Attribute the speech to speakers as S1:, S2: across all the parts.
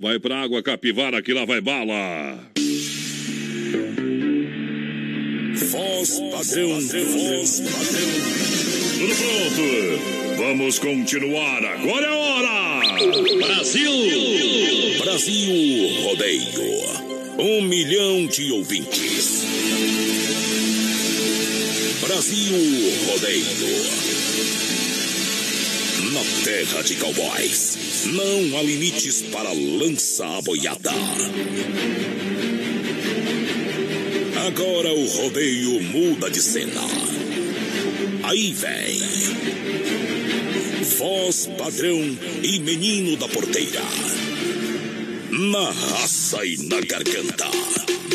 S1: Vai pra água capivara que lá vai bala.
S2: Voz padrão, voz padrão.
S1: Tudo pronto. Vamos continuar. Agora é a hora. Brasil.
S2: Brasil Rodeio. Um milhão de ouvintes. Brasil Rodeio. Na terra de cowboys, não há limites para lança a boiada. Agora o rodeio muda de cena. Aí vem. Voz padrão e menino da porteira. Na raça e na garganta.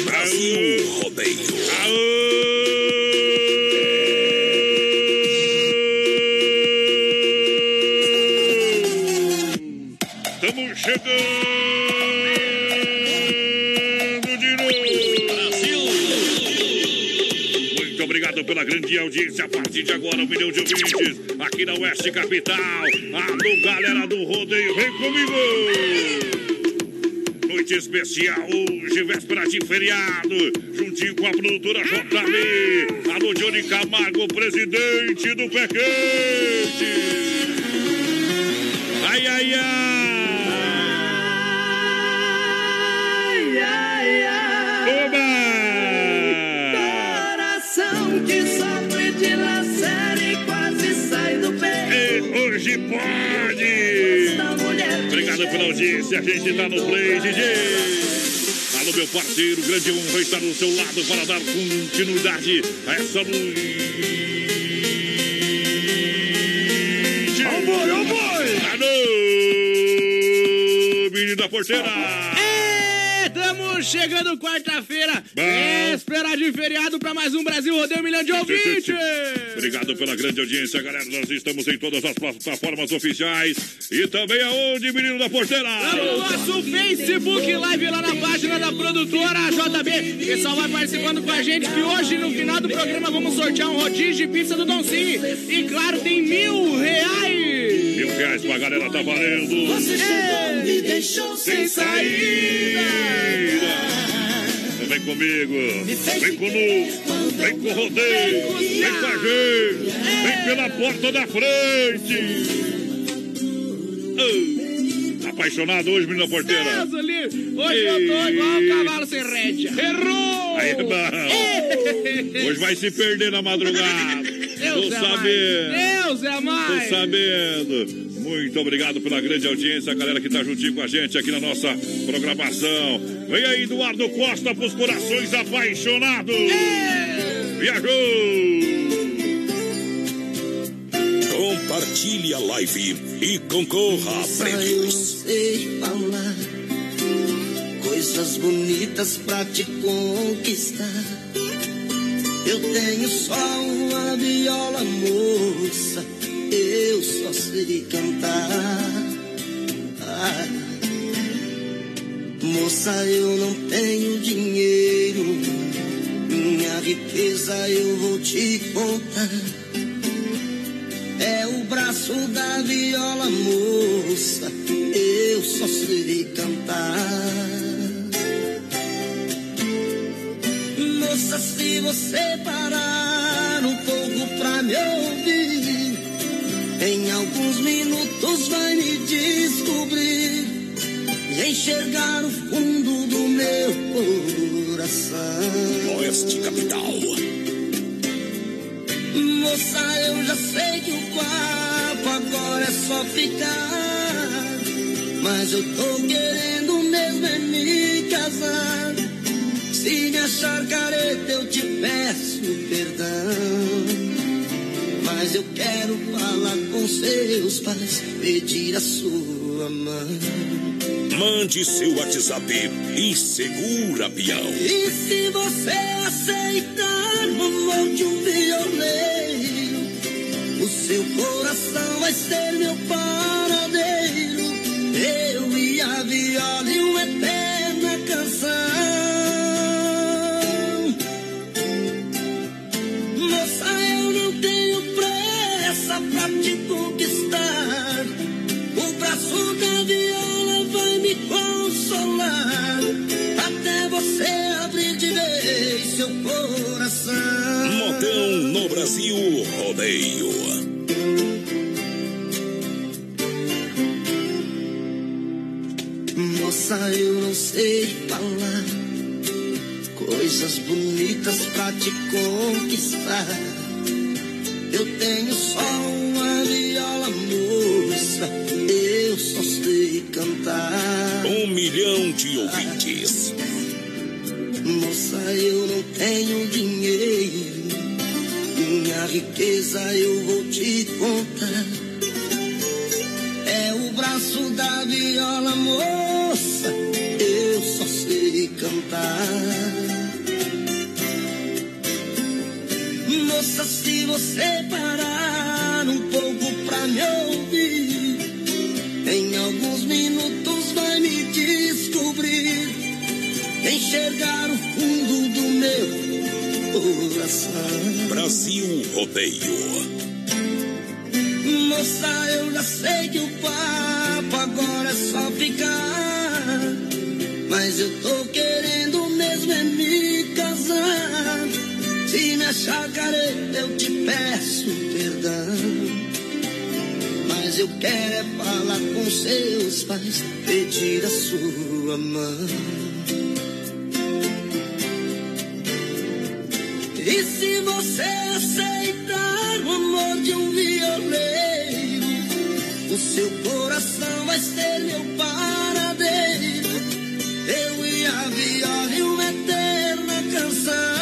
S2: Brasil Rodeio.
S1: Estamos audiência. A partir de agora, um milhão de ouvintes aqui na Oeste Capital. Alô, galera do rodeio, vem comigo. Noite especial hoje, véspera de feriado, juntinho com a produtora JB. Alô, Johnny Camargo, presidente do Pé Quente. Audiência, a gente tá no Play, DJ. Alô, meu parceiro, grande honra estar do seu lado para dar continuidade a essa noite. Oh boy, oh boy! Alô, menino da porteira!
S3: Estamos chegando quarta-feira,
S1: Bom.
S3: véspera de feriado para mais um Brasil Rodeio Milhão de Ouvintes.
S1: Obrigado pela grande audiência, galera. Nós estamos em todas as plataformas oficiais e também aonde, menino da porteira?
S3: No nosso Facebook Live lá na página da produtora JB. O pessoal vai participando com a gente que hoje no final do programa vamos sortear um rodízio de pizza do Don Cine. E claro, tem mil reais.
S1: Mil reais pra galera, tá valendo.
S4: Você chegou, me deixou sem saída.
S1: Vem comigo, vem conosco, vem com o rodeio, vem com a gente, vem pela porta da frente. Oh, apaixonado hoje, menina porteira?
S3: Deus, ali. Hoje eu tô igual um cavalo sem rédea. Errou!
S1: Aí. Hoje vai se perder na madrugada.
S3: Deus
S1: Tô
S3: é
S1: sabendo.
S3: mais. Deus é
S1: Tô
S3: mais.
S1: sabendo. Muito obrigado pela grande audiência, a galera que tá juntinho com a gente aqui na nossa programação. Vem aí, Eduardo Costa, pros corações apaixonados. Viajou!
S2: Compartilhe a live e concorra a
S4: Eu
S2: prêmios.
S4: sei falar coisas bonitas pra te conquistar. Eu tenho só uma viola moça, eu só sei cantar. Ah, moça, eu não tenho dinheiro, minha riqueza eu vou te contar. É o braço da viola moça, eu só sei cantar. Moça, se você parar um pouco pra me ouvir, em alguns minutos vai me descobrir e enxergar o fundo do meu coração.
S2: Oeste Capital.
S4: Moça, eu já sei que o papo agora é só ficar. Mas eu tô querendo mesmo é me casar. Se me achar careta, eu te peço perdão. Mas eu quero falar com seus pais, pedir a sua mão.
S2: Mande seu WhatsApp e segura, peão.
S4: E se você aceitar o amor de um violeiro, o seu coração vai ser meu paradeiro. Eu e a viola e uma eterna canção. Moça, eu não tenho pressa pra te conquistar. Até você abrir de vez seu coração.
S2: Modão no Brasil Rodeio.
S4: Moça, eu não sei falar coisas bonitas pra te conquistar. Eu tenho só uma viola moça, eu só sei cantar.
S2: Milhão de ouvintes.
S4: Moça, eu não tenho dinheiro, minha riqueza eu vou te contar. É o braço da viola moça, eu só sei cantar. Moça, se você parar um pouco pra me ouvir, enxergar o fundo do meu coração.
S2: Brasil Rodeio.
S4: Moça, eu já sei que o papo agora é só ficar, mas eu tô querendo mesmo é me casar. Se me achar careta, eu te peço perdão. Mas eu quero é falar com seus pais, pedir a sua mão. E se você aceitar o amor de um violeiro, o seu coração vai ser meu paradeiro. Eu e a viola e uma eterna canção.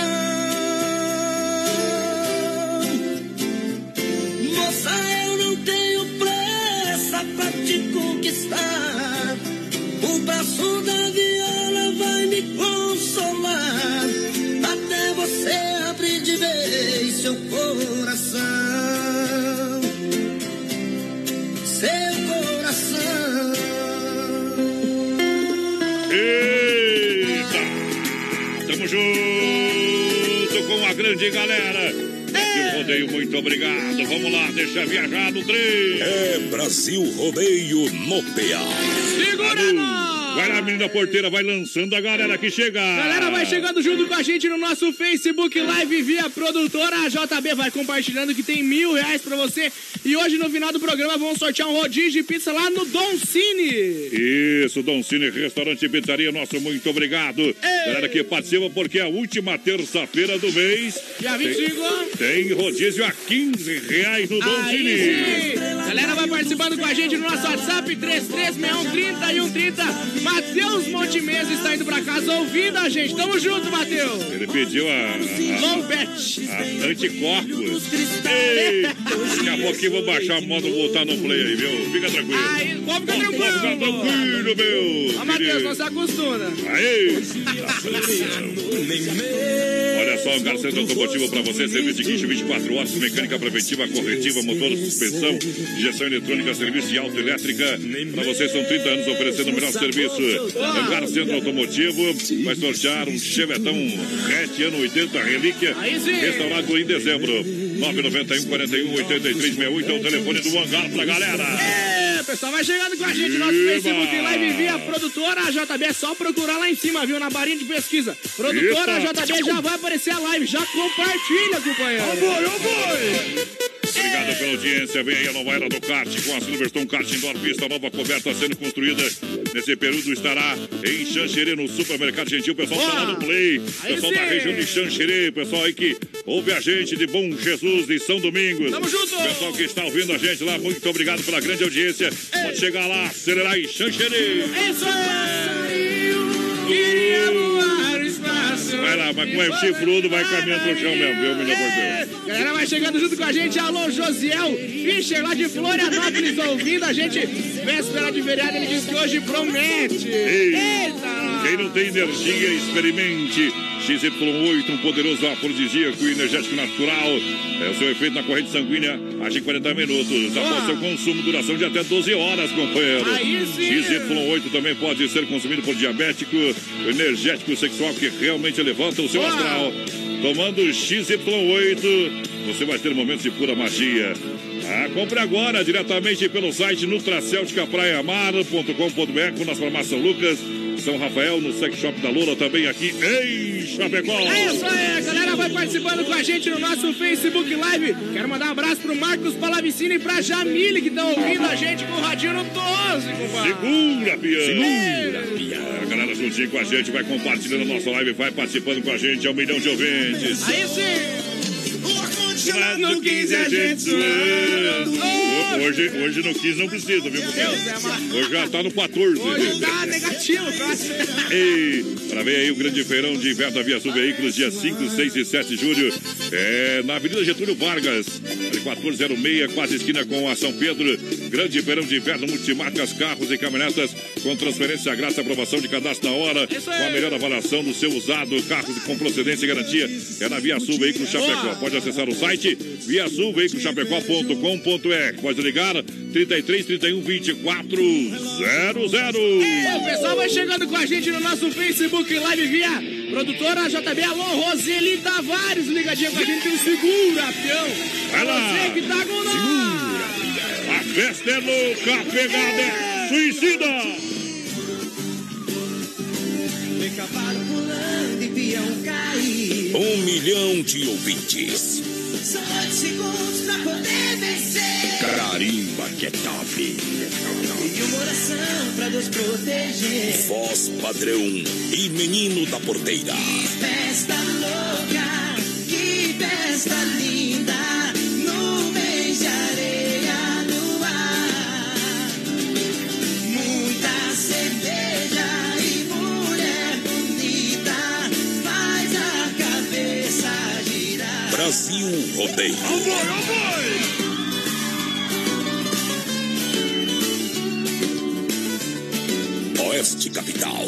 S1: Tamo junto com a grande galera. Brasil Rodeio, muito obrigado. Vamos lá, deixa viajar no trem.
S2: É Brasil Rodeio no PA.
S3: Segura nós!
S1: Vai lá, menina porteira, vai lançando a galera que chega.
S3: Galera, vai chegando junto com a gente no nosso Facebook Live via produtora. JB vai compartilhando que tem mil reais pra você. E hoje, no final do programa, vamos sortear um rodízio de pizza lá no Don Cine.
S1: Isso, Dom Cine, restaurante e pizzaria, nosso muito obrigado. Galera que participa, porque é a última terça-feira do mês.
S3: Dia 25.
S1: Tem rodízio a 15 reais no Dom
S3: Aí
S1: Cine.
S3: sim! Galera, vai participando com a gente no nosso WhatsApp 336130 e 130. Matheus Montemesa está indo pra casa ouvindo a gente. Tamo junto, Matheus!
S1: Ele pediu a,
S3: bet.
S1: a, a Ei, daqui a pouquinho vou baixar a moto e voltar no play aí, viu? Fica tranquilo.
S3: Aí,
S1: Pode ficar
S3: tranquilo?
S1: tranquilo, meu.
S3: Ó, Matheus, não se acostuma.
S1: Aí! Olha só, um Centro Automotivo para você, serviço de guincho 24 horas, mecânica preventiva, corretiva, motor, suspensão, injeção eletrônica, serviço de autoelétrica. Para você são 30 anos oferecendo o melhor serviço. Hangar Centro Automotivo vai sortear um Chevetão hatch ano 80 relíquia, restaurado em dezembro. 991 41 83 68 é o telefone do hangar pra galera.
S3: É, pessoal, vai chegando com a gente no nosso! Facebook Live via produtora JB. É só procurar lá em cima, viu? Na barinha de pesquisa. Produtora
S1: Eita!
S3: JB já vai aparecer a live. Já compartilha, companheiro.
S1: Obrigado pela audiência. Vem aí a nova era do kart com a Silverstone Kart Indoor Pista nova coberta sendo construída. Nesse período estará em Xanxerê, no Supermercado Gentil. O pessoal está lá no Play.
S3: Aí
S1: Pessoal da
S3: sim.
S1: região de Xanxerê. Pessoal aí que ouve a gente de Bom Jesus e São Domingos.
S3: Tamo junto.
S1: Pessoal que está ouvindo a gente lá, muito obrigado pela grande audiência. Pode chegar lá, acelerar em Xanxerê.
S3: Isso aí!
S1: Vai lá, mas como é chifrudo, vai caminhando pro chão mesmo, viu, menina porteira?
S3: Galera, vai chegando junto com a gente. Alô, Josiel Fischer, lá de Florianópolis, ouvindo a gente. Véspera de feriado, ele disse que hoje promete.
S1: Ei.
S3: Eita!
S1: Quem não tem energia, experimente. XY8, um poderoso afrodisíaco e energético natural. É o seu efeito na corrente sanguínea, age em 40 minutos. Após seu consumo, duração de até 12 horas, companheiro.
S3: Aí sim.
S1: XY8 também pode ser consumido por diabético, energético sexual, que realmente levanta o seu astral. Tomando XY8, você vai ter momentos de pura magia. Ah, compre agora diretamente pelo site nutracelticapraiamar.com.br nas farmácias Lucas, São Rafael, no Sex Shop da Lola, também aqui em Chapecó.
S3: É isso aí, a galera vai participando com a gente no nosso Facebook Live. Quero mandar um abraço pro Marcos Palavicini e pra Jamile, que estão ouvindo a gente com o radinho no 12, compadre.
S1: Segura, Pião.
S3: Segura,
S1: Pião. A galera juntinho com a gente, vai compartilhando a nossa live, vai participando com a gente, é um milhão de ouvintes.
S3: Aí sim.
S1: Mas no 15 a gente zoando. Hoje, hoje no 15 não precisa, viu?
S3: É
S1: Hoje já tá no 14.
S3: Hoje tá negativo, próximo.
S1: Ei, para ver aí o grande feirão de inverno da Via Sul Veículos, dia 5, 6 e 7 de julho, é na Avenida Getúlio Vargas, 1406, quase esquina com a São Pedro. Grande feirão de inverno, multimarcas, carros e caminhonetas, com transferência grátis, aprovação de cadastro na hora, com a melhor avaliação do seu usado, carros com procedência e garantia. É na Via Sul Veículos Chapecó. Pode acessar o site viasulveiculoschapecó.com.br. Pode ligar 33 31 24 00.
S3: O pessoal vai chegando com a gente no nosso Facebook Live via produtora JB Alô, Roseli Tavares, ligadinha com a gente, segura, peão.
S1: Vai lá.
S3: Você que tá com nós.
S1: A festa é louca, a pegada é suicida.
S5: E.
S2: Um milhão de ouvintes.
S5: São segundos pra poder vencer.
S2: Carimba que é top.
S5: E uma oração pra Deus proteger.
S2: Voz padrão e menino da porteira.
S5: Festa louca,
S2: Brasil Rodeio. Oeste Capital.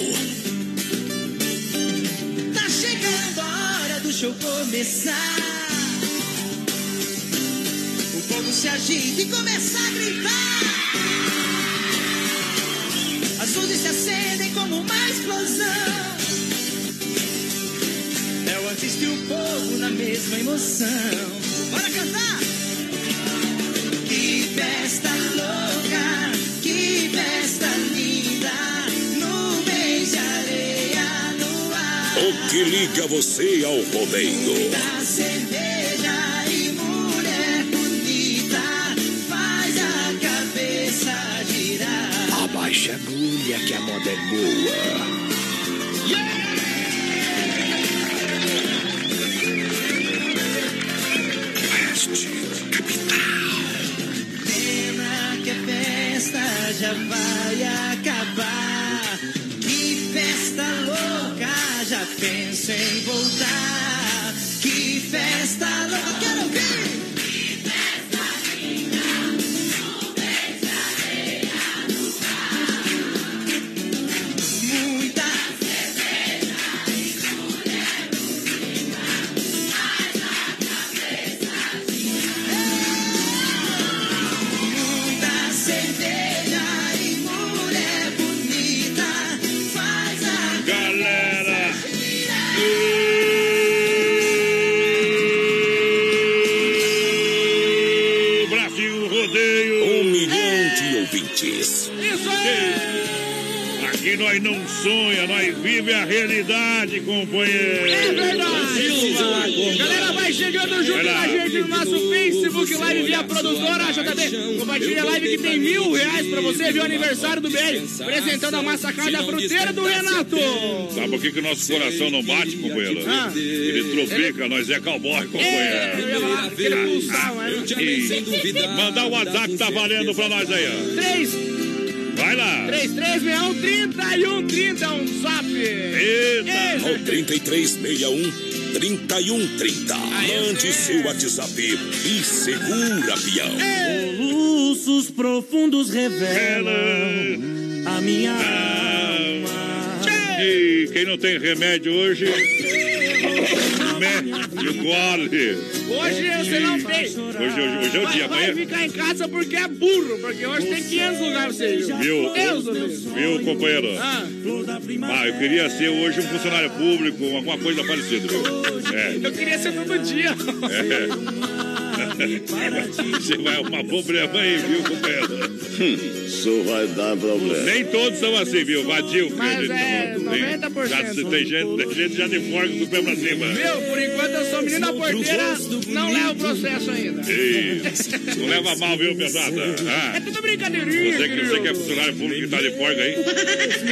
S5: Tá chegando a hora do show começar. O povo se agita e começa a gritar. As luzes se acendem como uma explosão. É o povo na mesma emoção. Bora cantar! Que festa louca, que festa linda. Nuvens de areia no ar.
S2: O que liga você ao rodeio?
S5: Da cerveja e mulher bonita faz a cabeça girar.
S2: Abaixa a agulha que a moda é boa.
S5: Festa já vai
S1: não sonha, nós vive a realidade, companheiro.
S3: É verdade! Galera, vai chegando junto com
S1: lá.
S3: a gente no nosso Facebook Live via produtora JB. Compartilha a live que tem mil reais pra você, viu? Aniversário do BR. Apresentando a massacada fruteira do Renato.
S1: Sabe por que, que o nosso coração não bate, companheiro?
S3: Ah.
S1: Ele tropica, nós é cowboy,
S3: É,
S1: companheiro.
S3: mas...
S1: E mandar o WhatsApp tá valendo pra nós aí, ó.
S3: 3,
S1: Vai lá.
S3: 3361 3130 é um zap.
S1: Eita.
S2: Ao 3361 3130. Mande seu WhatsApp e segura, peão.
S6: Soluços profundos revelam
S1: Ela.
S6: a minha
S1: Ah.
S6: alma.
S1: E quem não tem remédio hoje, o gole.
S3: Hoje você não tem.
S1: Hoje, hoje, hoje é o
S3: Vai,
S1: dia,
S3: vai
S1: amanhã.
S3: ficar em casa porque é burro, porque hoje tem 500 lugares pra você ir.
S1: Viu?
S3: Deus.
S1: Viu, companheiro?
S3: Ah,
S1: Ah, eu queria ser hoje um funcionário público, alguma coisa parecida? É.
S3: eu queria ser todo dia.
S1: Você vai arrumar problema aí, viu, companheiro?
S7: Isso vai dar problema.
S1: Nem todos são assim, viu? Vadio.
S3: Mas é,
S1: tá falando. Tem-
S3: 90%.
S1: Já, se tem, gente, tem gente já de forca com o pé pra cima.
S3: Meu, por enquanto eu sou menino da porteira, não leva o processo ainda.
S1: Isso. Não leva mal, viu, pesada? Ah.
S3: É tudo brincadeirinha,
S1: Você que, você que é funcionário público que tá de forga aí,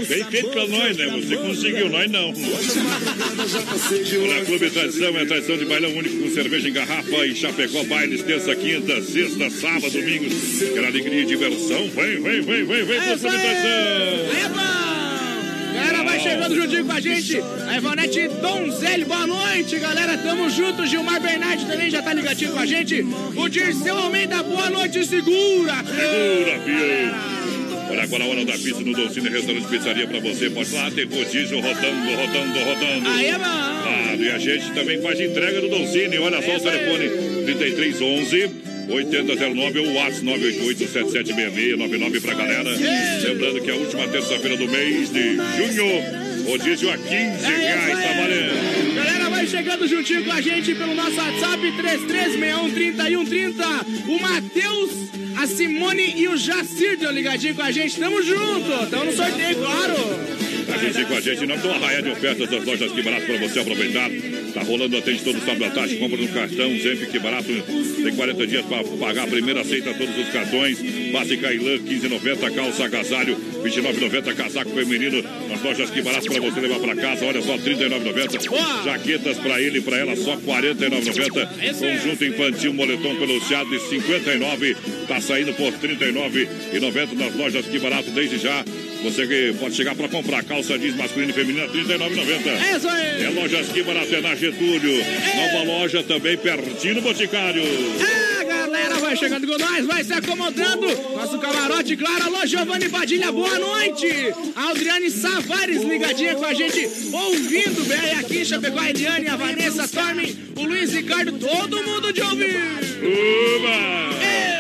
S1: bem feito pra nós, né? Você conseguiu, nós não. Olha, Clube Tradição é tradição de bailão único com cerveja em garrafa e Chapecó, bailes, terça, quinta, sexta, sábado, domingo. Alegria e diversão. Vem, vem, vem, vem, vem
S3: É é bom. Galera, vai chegando juntinho com a gente. A Ivonete Donzelli, boa noite, galera. Tamo junto. Gilmar Bernardi também já tá ligadinho com a gente. O Dirceu Almeida, boa noite. Segura.
S1: Segura, filho. Olha agora a hora da pizza no Dolcine Restaurante Pizzaria pra você. Pode lá, tem rodízio rodando, rodando, rodando.
S3: Aí é bom.
S1: Claro, e a gente também faz entrega do Dolcine. Olha só o telefone: 3311 8009 ou o WhatsApp 988-776699 pra galera. Lembrando que a última terça-feira do mês de junho, rodízio a 15 reais, tá valendo.
S3: Galera, vai chegando juntinho com a gente pelo nosso WhatsApp 33613130. O Matheus, a Simone e o Jacir estão ligadinho com a gente. Tamo junto. Tamo no sorteio, claro.
S1: Tá juntinho com a gente, não tem uma raia de ofertas das lojas Que Barato pra você aproveitar. Tá rolando, atende todo sábado à tarde, compra no cartão, sempre Que Barato. Tem 40 dias pra pagar a primeira, aceita todos os cartões. Básica Ilan, 15,90, calça agasalho, 29,90, casaco feminino. Nas lojas Que Barato pra você levar pra casa, olha só, 39,90.
S3: Boa.
S1: Jaquetas pra ele e pra ela, só 49,90.
S3: Esse é.
S1: Conjunto infantil, moletom peluciado de 59, tá saindo por 39,90 nas lojas Que Barato desde já. Você que pode chegar pra comprar calça jeans masculina e feminina, 39,90.
S3: É isso aí.
S1: É Lojas Que Barato, é na Getúlio. Nova loja também, pertinho do Boticário.
S3: É, galera, vai chegando com nós, vai se acomodando. Nosso camarote, claro. Alô, Giovanni Padilha, boa noite. A Adriane Savares ligadinha com a gente, ouvindo bem aqui. Chapecó, a Eliane, a Vanessa Torme, o Luiz Ricardo, todo mundo de ouvir.
S1: Uba!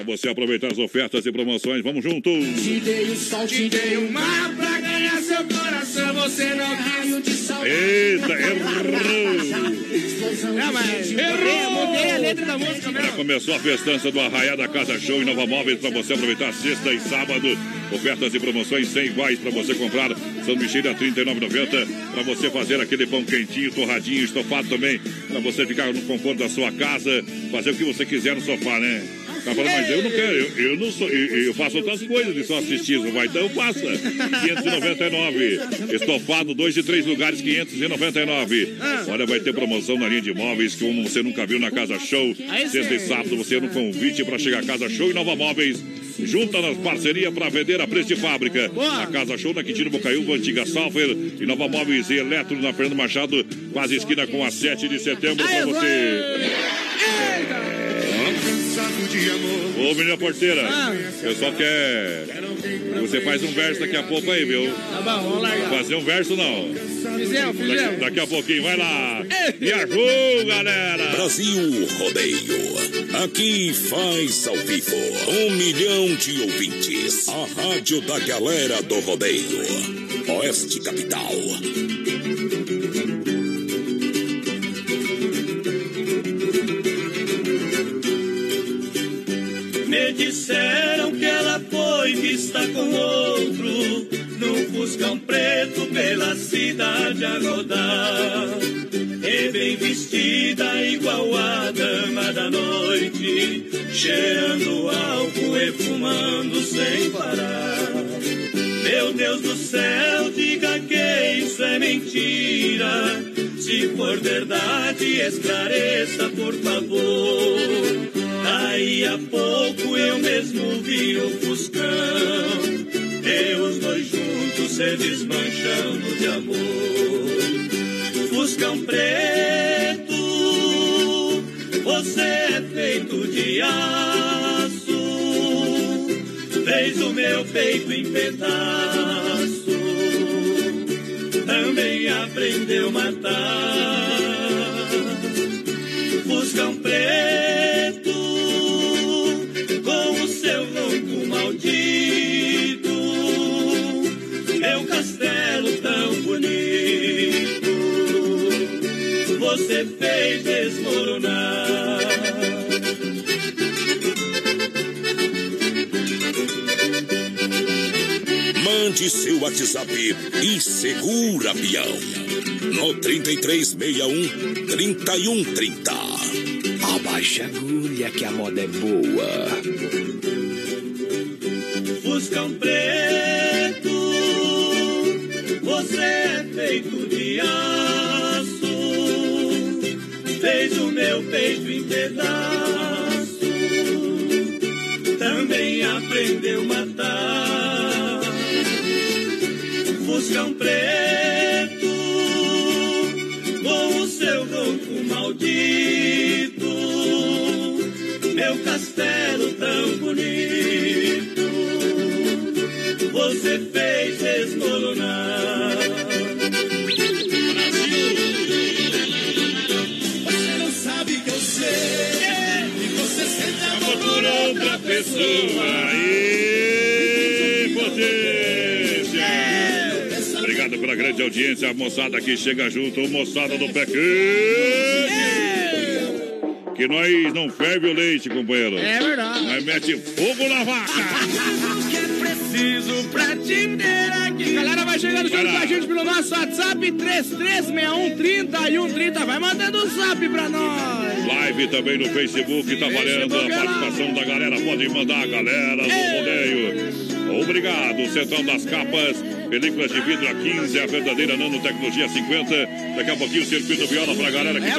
S1: Pra você aproveitar as ofertas e promoções, vamos juntos.
S5: Te dei o sol,
S3: Te dei um mar pra ganhar seu coração, você não quis.
S5: de saudade.
S1: Eita, errou!
S3: É, mas errou. Mudei a letra da música
S1: Já
S3: mesmo.
S1: começou a festança do Arraiá da Casa Show em Nova Móveis para você aproveitar sexta e sábado. Ofertas e promoções sem iguais para você comprar. São Michele a R$ 39,90 para você fazer aquele pão quentinho, torradinho, estofado também. Para você ficar no conforto da sua casa, fazer o que você quiser no sofá, né? Tá falando, mas eu não quero, eu, eu não sou, eu, eu faço outras coisas de só assistir, não vai? Então faça. 599. Estofado, dois de três lugares, 599. Olha, vai ter promoção na linha de imóveis, como você nunca viu na Casa Show. Sexta e sábado, você no convite para chegar à Casa Show e Nova Móveis. Junta nas parcerias para vender a preço de fábrica.
S3: Boa.
S1: A Casa Show na Quintino Bocaiúva, Antiga Salfer e Nova Móveis e Eletro na Fernando Machado, quase esquina com a 7 de setembro para você.
S3: Eita.
S1: Ô, menina porteira,
S3: Ah.
S1: eu só quer. Você faz um verso daqui a pouco aí, viu?
S3: Tá bom, vamos largar.
S1: Fazer um verso não.
S3: Fizemos,
S1: Daqui,
S3: fizemos.
S1: daqui a pouquinho, vai lá. Viajou, galera.
S2: Brasil Rodeio. Aqui faz ao vivo. Um milhão de ouvintes. A rádio da galera do rodeio. Oeste Capital.
S8: Disseram que ela foi vista com outro num fuscão preto pela cidade a rodar. E bem vestida igual a dama da noite, cheirando álcool e fumando sem parar. Meu Deus do céu, diga que isso é mentira. Se for verdade, esclareça, por favor. Daí a pouco eu mesmo vi o Fuscão. E os dois juntos se desmanchando de amor. Fuscão preto, você é feito de aço. Fez o meu peito em pedaço. Também aprendeu a matar. Fuscão preto, você fez desmoronar.
S2: Mande seu WhatsApp e segura, peão. No 3361 3130.
S9: Abaixa a agulha que a moda é boa.
S8: Fuscão preto, você é feito de aço. Fez o meu peito em pedaço. Também aprendeu a matar. Fuscão preto, com o seu ronco maldito. Meu castelo tão bonito você fez desmoronar.
S1: Audiência, a moçada que chega junto, moçada do pé quente. Que nós não ferve o leite, companheiro.
S3: É verdade.
S1: Nós mete fogo na vaca.
S3: que é preciso pra te ter aqui. Galera, vai chegando junto com a gente pelo nosso WhatsApp 336130 Vai mandando o zap pra nós.
S1: Live também no Facebook, tá valendo a participação da galera. Pode mandar a galera do rodeio. Obrigado, Central das Capas, películas de vidro a 15, a verdadeira nanotecnologia 50. Daqui a pouquinho o circuito viola pra galera que
S3: É
S1: tá.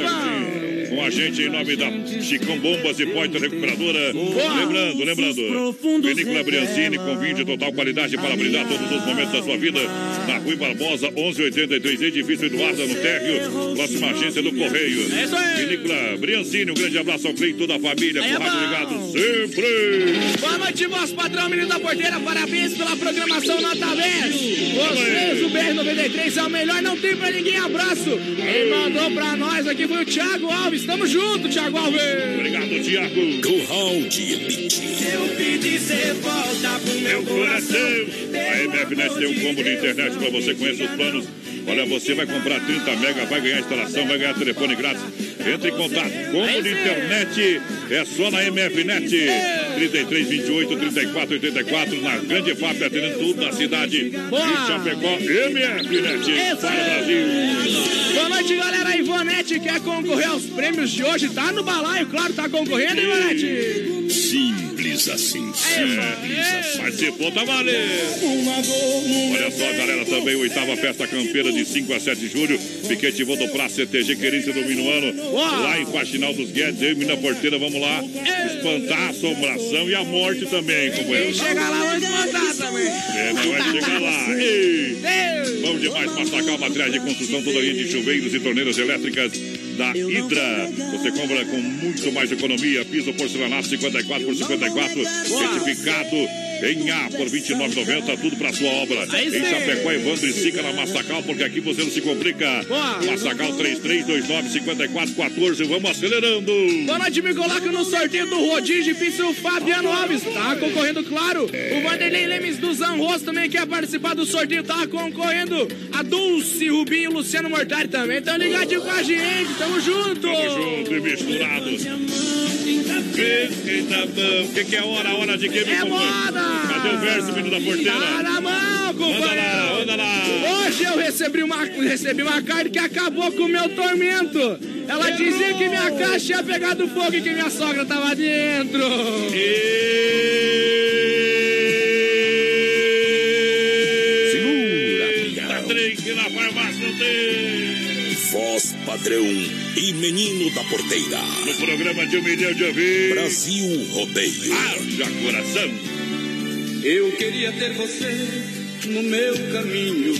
S1: Com a gente em nome da Chicão Bombas e Poitra Recuperadora. Lembrando, lembrando, Película Briancini com vinho de total qualidade para brindar todos os momentos da sua vida. Na Rui Barbosa, 1183, edifício Eduardo no Térreo, próxima agência do Correio.
S3: É isso aí.
S1: Película Briancini, um grande abraço ao Cleito, toda a família,
S3: é
S1: com o rádio ligado sempre.
S3: Boa noite, vosso padrão, menino da porteira. Parabéns pela programação Nota 10. Vocês, o BR-93 é o melhor, não tem pra ninguém. Abraço. Quem mandou pra nós aqui foi o Thiago Alves. Tamo junto, Thiago Alves.
S1: Obrigado, Tiago.
S2: Curral de Elite.
S8: Eu pedi cê volta pro meu
S1: Meu coração. A MFNet tem um combo de internet para você conhecer os planos. Olha, você vai comprar 30 mega, vai ganhar instalação, vai ganhar telefone grátis. Entre em contato. Combo de internet é só na MFNet. 33 28 34 84 na Grande FAP, atendendo tudo na cidade
S3: Boa.
S1: de Chapecó. MFNet. Para o Brasil.
S3: Boa noite, galera. A Ivonete quer concorrer aos prêmios de hoje. Tá no balaio, claro, tá concorrendo, Ivonete.
S2: Simples assim.
S1: É, participou, tá valendo. Olha só, galera, também oitava festa campeira de 5 a 7 de julho. Piquete Voo do Praça CTG Querência do Minuano. Lá em Faxinal dos Guedes, eu e Mina Porteira, vamos lá. Espantar a assombração e a morte também, companheiro.
S3: Chega lá, vamos mandar também.
S1: É, mas vai chegar lá. Ei.
S3: Deus.
S1: Vamos demais Massacal, materiais de construção, toda linha de chuveiros e torneiras elétricas da Hidra. Você compra com muito mais economia. Piso porcelanato 54 por 54, certificado em A por 29,90, tudo para sua obra.
S3: Aí
S1: Em. Chapecó, Evandro e Sica na Massacal, porque aqui você não se complica.
S3: Boa.
S1: Massacal 3329 5414, vamos acelerando.
S3: Boa noite, me coloca no sorteio do Rodízio Pizza o Fabiano Alves. Tá concorrendo, claro. O Vanderlei Lemes do Zanros também quer participar do sorteio. Tá concorrendo. A Dulce, Rubinho e Luciano Mortari também. Estão ligadinhos com a gente. Tamo junto.
S1: Tamo junto e misturados. Quem tá? O que, que é hora? Hora de quê, meu
S3: É
S1: companheiro?
S3: moda.
S1: Cadê o verso, menino da
S3: Tá
S1: porteira?
S3: na mão,
S1: Manda lá,
S3: companheiro.
S1: manda lá.
S3: Hoje eu recebi uma, recebi uma carta que acabou com o meu tormento. Ela dizia que minha caixa tinha pegado fogo e que minha sogra tava dentro.
S2: Segura, padrão e menino da porteira.
S1: No programa de um milhão de ouvintes.
S2: Brasil Rodeio.
S1: Haja coração.
S10: Eu queria ter você no meu caminho.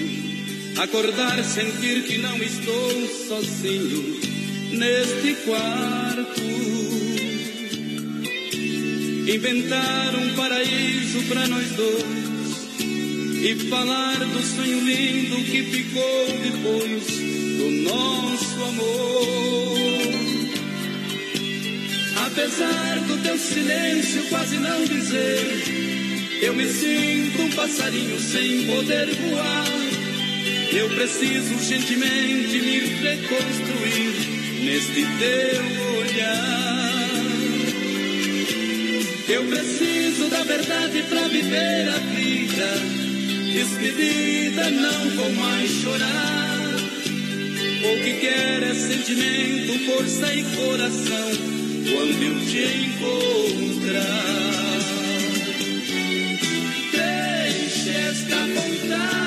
S10: Acordar, sentir que não estou sozinho neste quarto. Inventar um paraíso para nós dois e falar do sonho lindo que ficou depois do nosso amor. Apesar do teu silêncio quase não dizer, eu me sinto um passarinho sem poder voar. Eu preciso urgentemente me reconstruir neste teu olhar. Eu preciso da verdade para viver a vida. Despedida, não vou mais chorar. O que quer é sentimento, força e coração quando eu te encontrar. Deixe esta vontade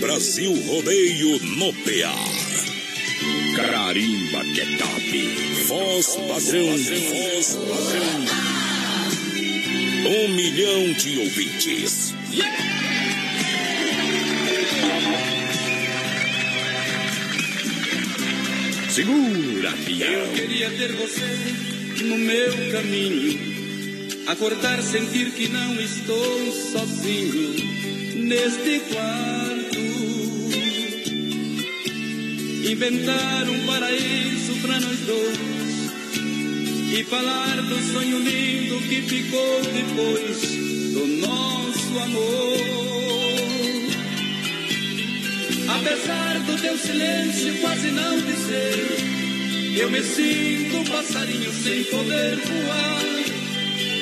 S2: Brasil Rodeio no PA. Carimba que é top. Voz padrão, voz padrão. Um milhão de ouvintes. Segura,
S10: Eu
S2: pião.
S10: queria ter você no meu caminho. Acordar, sentir que não estou sozinho neste quarto. Inventar um paraíso para nós dois. E falar do sonho lindo que ficou depois do nosso amor. Apesar do teu silêncio quase não dizer, eu me sinto um passarinho sem poder voar.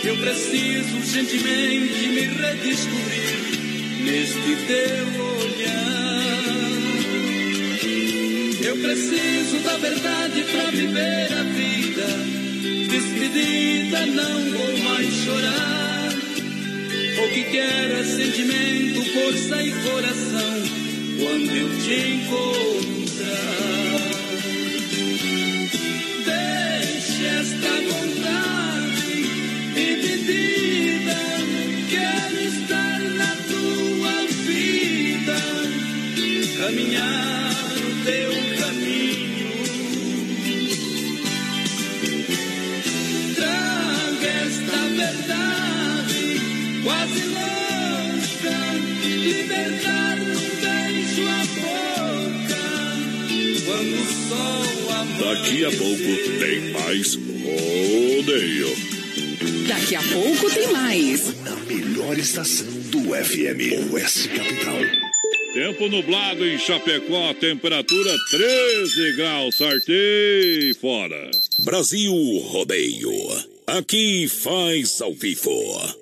S10: Eu preciso urgentemente me redescobrir neste teu Eu preciso da verdade para viver a vida. Despedida, não vou mais chorar. O que quero é sentimento, força e coração quando eu te encontrar. Deixe esta vontade dividida. Quero estar na tua vida, caminhar
S2: Daqui a pouco tem mais rodeio.
S11: Daqui a pouco tem mais.
S12: Na melhor estação do FM, Oeste Capital.
S1: Tempo nublado em Chapecó, temperatura 13 graus, sartei fora.
S2: Brasil Rodeio. Aqui faz ao vivo.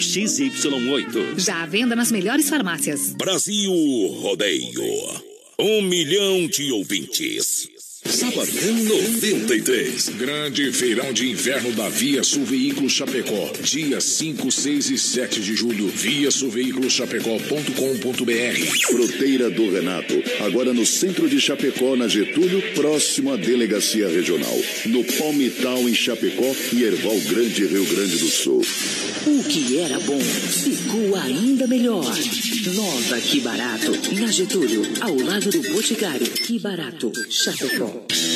S13: XY8.
S14: Já à venda nas melhores farmácias.
S2: Brasil Rodeio. Um milhão de ouvintes.
S12: Sabadão 93. Grande feirão de inverno da Via Sul Veículos Chapecó. Dias 5, 6 e 7 de julho. Via Chapecó.com.br.
S7: Fruteira do Renato. Agora no centro de Chapecó, na Getúlio, próximo à delegacia regional. No Palmital, em Chapecó e Erval Grande, Rio Grande do Sul.
S15: O que era bom ficou ainda melhor. Nova Que Barato, na Getúlio, ao lado do Boticário. Que Barato, Chapecó.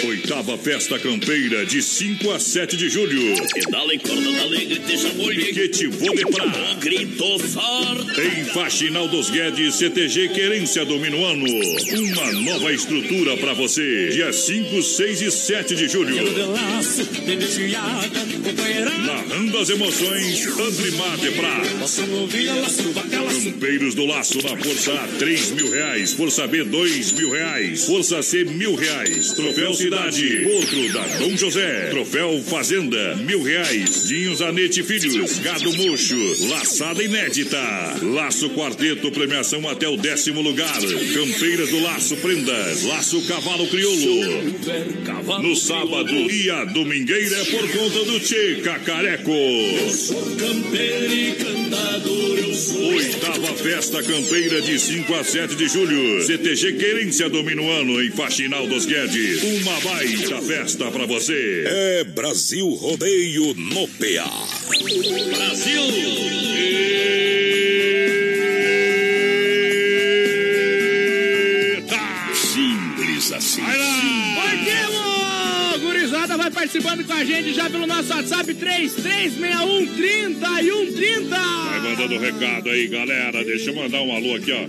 S1: Oitava Festa Campeira, de 5 a 7 de julho.
S16: Pedala em corda da alegre, deixa molhe.
S1: Piquete Vodeprá.
S16: Grito forte.
S1: Em Faxinal dos Guedes, CTG Querência domina o ano. Uma nova estrutura pra você. Dia 5, 6 e 7 de julho. Narrando as emoções, Andrimar de Prá. Campeiros do Laço na Força A, 3 mil reais. Força B, 2 mil reais. Força C, mil reais. Troféu Cidade, outro da Dom José. Troféu Fazenda, mil reais. Dinho Zanete Filhos, Gado Mocho, Laçada Inédita. Laço Quarteto, premiação até o décimo lugar. Campeiras do Laço Prendas, Laço Cavalo Crioulo. No sábado e a domingueira é por conta do Tchê Cacareco. Oitava Festa Campeira de 5 a 7 de julho. CTG Querência domina o ano em Faxinal dos Guedes. Uma baita festa pra você.
S2: É Brasil Rodeio no PA.
S12: Simples
S3: participando com a gente já pelo nosso WhatsApp 3361 3130.
S1: Vai mandando recado aí, galera. Deixa eu mandar um alô aqui, ó.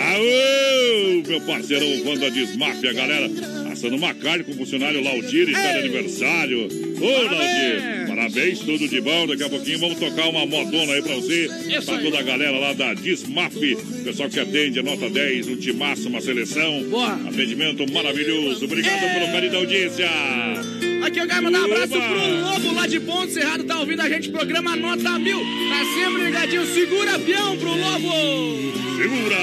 S1: Aô, meu parceirão Wanda Desmafia, galera. Assando uma carne com o funcionário Laudir, está de aniversário. Ô, Laudir, parabéns, tudo de bom. Daqui a pouquinho vamos tocar uma modona aí pra você. pra toda a galera lá da Desmaf. Pessoal que atende a nota 10, um timaço, uma seleção. Atendimento maravilhoso. Obrigado pelo carinho da audiência.
S3: Aqui eu quero mandar um abraço pro Lobo lá de Ponto Cerrado, tá ouvindo a gente, programa Nota Mil. Tá sempre ligadinho, segura avião pro Lobo.
S1: Segura!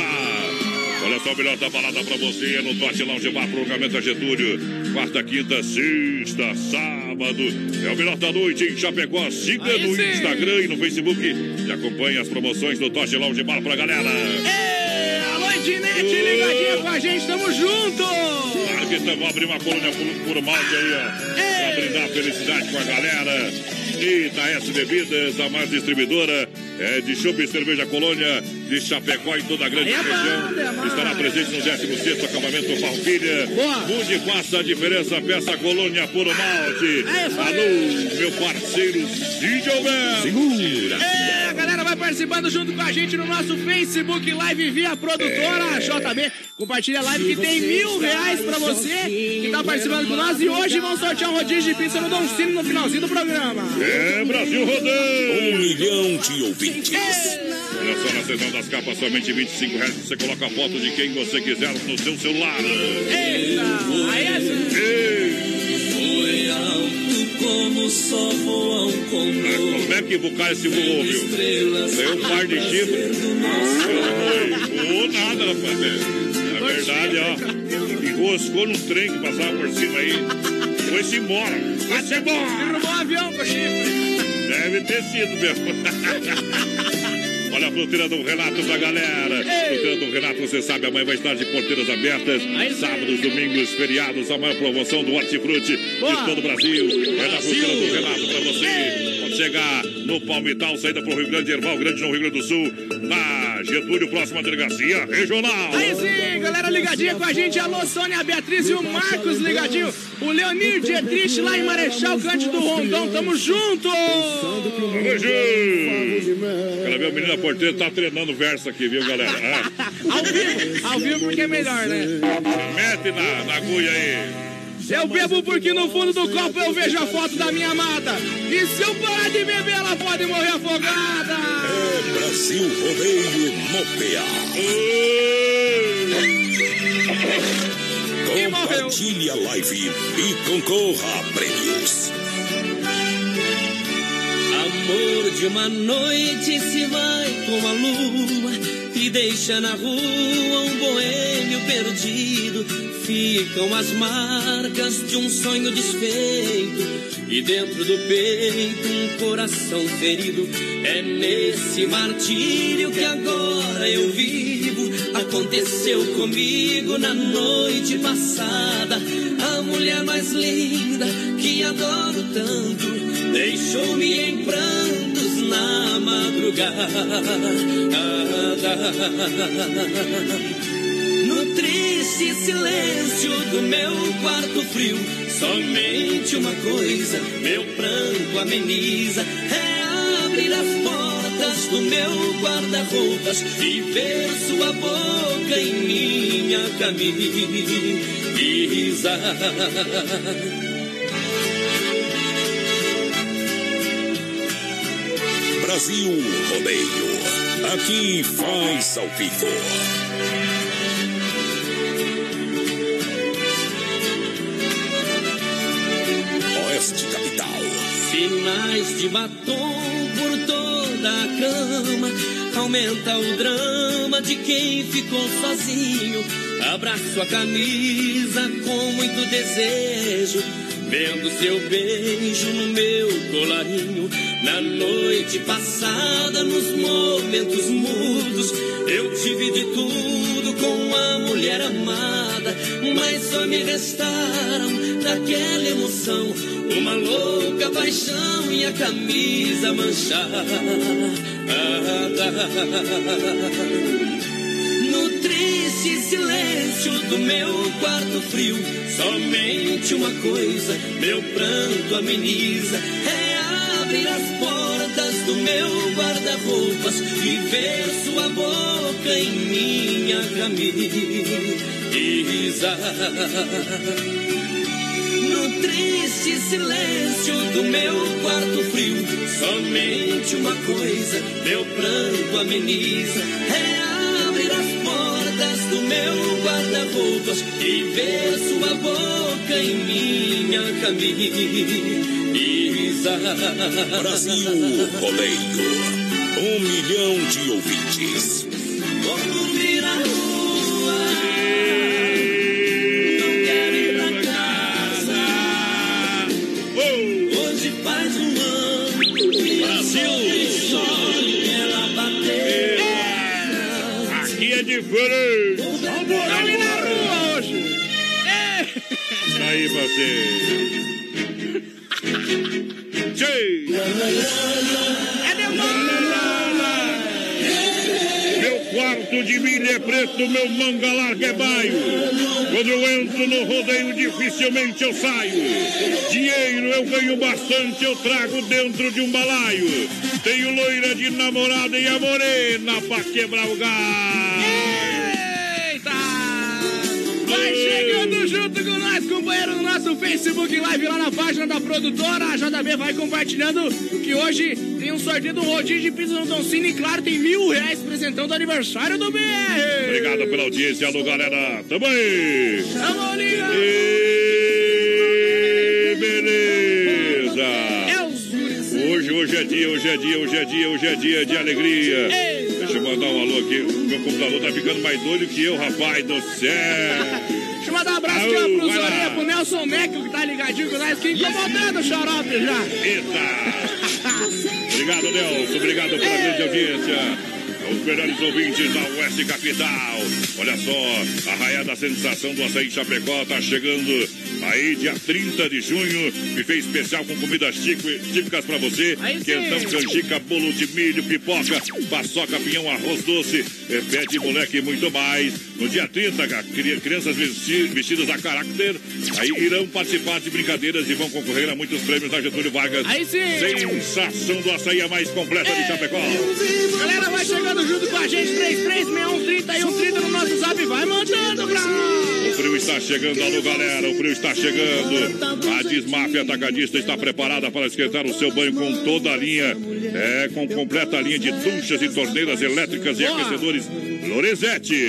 S1: Olha só, o melhor da balada pra você é no Tote Lounge Bar, prolongamento a Getúlio. Quarta, quinta, sexta, sábado. É o melhor da noite em Chapecó. Siga
S3: Aí
S1: no
S3: sim.
S1: Instagram e no Facebook e acompanhe as promoções do Tote Lounge Bar pra galera.
S3: Ê, alô, Edinete, ligadinha com a gente, tamo junto.
S1: Que estamos abrindo uma colônia por, por malte aí, ó. Pra brindar felicidade com a galera. Itaes Bebidas, a mais distribuidora é de chopp e cerveja colônia de Chapecó em toda a grande
S3: é
S1: região.
S3: é.
S1: Estará presente no 16 acampamento Farroupilha. Mude e faça a diferença, peça colônia por malte.
S3: É.
S1: Alô, meu parceiro Cid Alberto. Segura.
S3: É, vai participando junto com a gente no nosso Facebook Live via produtora JB. Compartilha a live que tem mil reais pra você que tá participando com nós. E hoje vamos sortear um rodízio de pizza no Don Cine no finalzinho do programa.
S1: É Brasil Rodeio.
S2: Um milhão de ouvintes.
S1: Olha só, na sessão das capas, somente 25 reais. Você coloca a foto de quem você quiser no seu celular.
S3: Eita! Aí é
S6: Foi alto como só condor.
S1: Como é que bucar esse voou, viu? Tem um par de chifres. Voou nada, rapaz. Na verdade, ó, enroscou num trem que passava por cima aí. Foi-se embora. Vai-se embora.
S3: Derrubou um avião com chifre.
S1: Deve ter sido mesmo. Olha a fruteira do Renato pra galera. Fruteira do Renato, você sabe, amanhã vai estar de porteiras abertas. Sábados, domingos, feriados, a maior promoção do Hortifruti de todo o Brasil. É na fruteira do Renato pra você. Pode chegar no Palmital, saída pro Rio Grande, Erval Grande, no Rio Grande do Sul. Na Getúlio, próxima delegacia regional.
S3: Aí sim, galera ligadinha com a gente. Alô, Sônia Beatriz e o Marcos ligadinho. O Leonir Dietrich lá em Marechal Cândido Rondon. Tamo junto!
S1: Tamo junto. Quero ver o menino da porteira tá treinando verso aqui, viu, galera? Ah.
S3: Ao vivo, ao vivo porque é melhor, né?
S1: Mete na, na agulha aí.
S3: Eu bebo porque no fundo do copo eu vejo a foto da minha amada. E se eu parar de beber, ela pode morrer afogada.
S2: É Brasil Rodeio no PA. Compartilhe a live e concorra a prêmios.
S6: Amor de uma noite se vai com a lua e deixa na rua um boêmio perdido. Ficam as marcas de um sonho desfeito e dentro do peito um coração ferido. É nesse martírio que agora eu vivo. Aconteceu comigo na noite passada. A mulher mais linda que adoro tanto deixou-me em prantos na madrugada. Triste
S8: silêncio do meu quarto frio, somente uma coisa meu pranto ameniza é abrir as portas do meu guarda-roupas e ver sua boca em minha camisa.
S2: Brasil Rodeio. Aqui faz ao vivo.
S8: Sinais de batom por toda a cama. Aumenta o drama de quem ficou sozinho. Abraço a camisa com muito desejo. Vendo seu beijo no meu colarinho. Na noite passada, nos momentos mudos, eu tive de tudo com a mulher amada. Mas só me restaram daquela emoção uma louca paixão e a camisa manchada. Silêncio do meu quarto frio, somente uma coisa meu pranto ameniza. É abrir as portas do meu guarda-roupas e ver sua boca em minha camisa. No triste silêncio do meu quarto frio, somente uma coisa meu pranto ameniza. É guarda-roupas e ver sua boca em minha camisa.
S2: Brasil Rodeio. Um milhão de ouvintes.
S8: Vou vir à rua. Não quero ir pra casa. Hoje faz um ano.
S1: Brasil.
S8: Bateu.
S1: Aqui é diferente. Aí, você.
S3: É
S1: Meu quarto de milha é preto, meu manga larga é baio. Quando eu entro no rodeio, dificilmente eu saio. Dinheiro eu ganho bastante, eu trago dentro de um balaio. Tenho loira de namorada e a morena pra quebrar o.
S3: Eita! Vai chegando junto com nós, companheiro, no nosso Facebook Live lá na página da produtora. A JB vai compartilhando que hoje tem um sorteio do rodízio de pizza no Doncini. E claro, tem mil reais presentão do aniversário do BR.
S1: Obrigado pela audiência, alô galera. Tamo aí.
S3: Tamo ligado.
S1: E beleza.
S3: É
S1: Hoje, hoje é dia, hoje é dia, hoje é dia, hoje é dia de alegria. Deixa eu mandar um alô aqui. Meu computador tá ficando mais doido que eu, rapaz do céu.
S3: Deixa eu mandar um abraço aqui ó, pro pro Nelson Meco, que tá ligadinho com nós, que incomodando o xarope já.
S1: Eita! Obrigado, Nelson. Obrigado pela grande audiência. Os melhores ouvintes da Oeste Capital. Olha só, a raia da sensação do açaí Chapecó tá chegando aí dia 30 de junho. Buffet especial com comidas típicas pra você. Quentão, canjica, bolo de milho, pipoca, paçoca, pinhão, arroz doce, é, pé de moleque e muito mais. No dia 30, ca- cri- crianças vesti- vestidas a caráter aí irão participar de brincadeiras e vão concorrer a muitos prêmios da Getúlio Vargas.
S3: Aí sim.
S1: Sensação do açaí a mais completa de Chapecó.
S3: Galera, vai chegando junto com a gente, 33613130 no nosso zap, vai mandando pra nós.
S1: O frio está chegando, alô galera, o frio está chegando. A Desmafia Atacadista está preparada para esquentar o seu banho com toda a linha, é, com completa linha de duchas e torneiras elétricas e aquecedores Lorenzetti.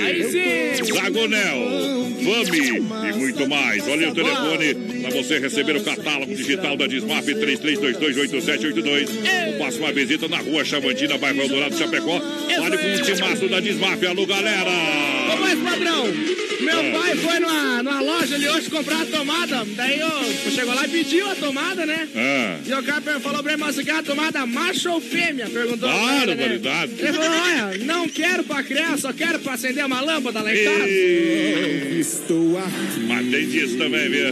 S1: Zagonel, Fami e muito mais. Olha o telefone para você receber o catálogo digital da Desmaf 33228782. Ou faça uma visita na rua Chavantina, bairro Eldorado, Chapecó. Fale com o timaço da Desmaf. Alô galera!
S3: Ô, mas padrão, meu
S1: Ah.
S3: pai foi numa, numa loja ali hoje comprar a tomada, daí eu chegou lá e pediu a tomada, né?
S1: Ah.
S3: E o cara falou pra ele, mas você quer a tomada macho ou fêmea? Perguntou. ele, né? Ele falou, olha, não quero pra criar, só quero pra acender uma lâmpada lá em casa.
S1: Estou aqui. Mas tem disso também, viu?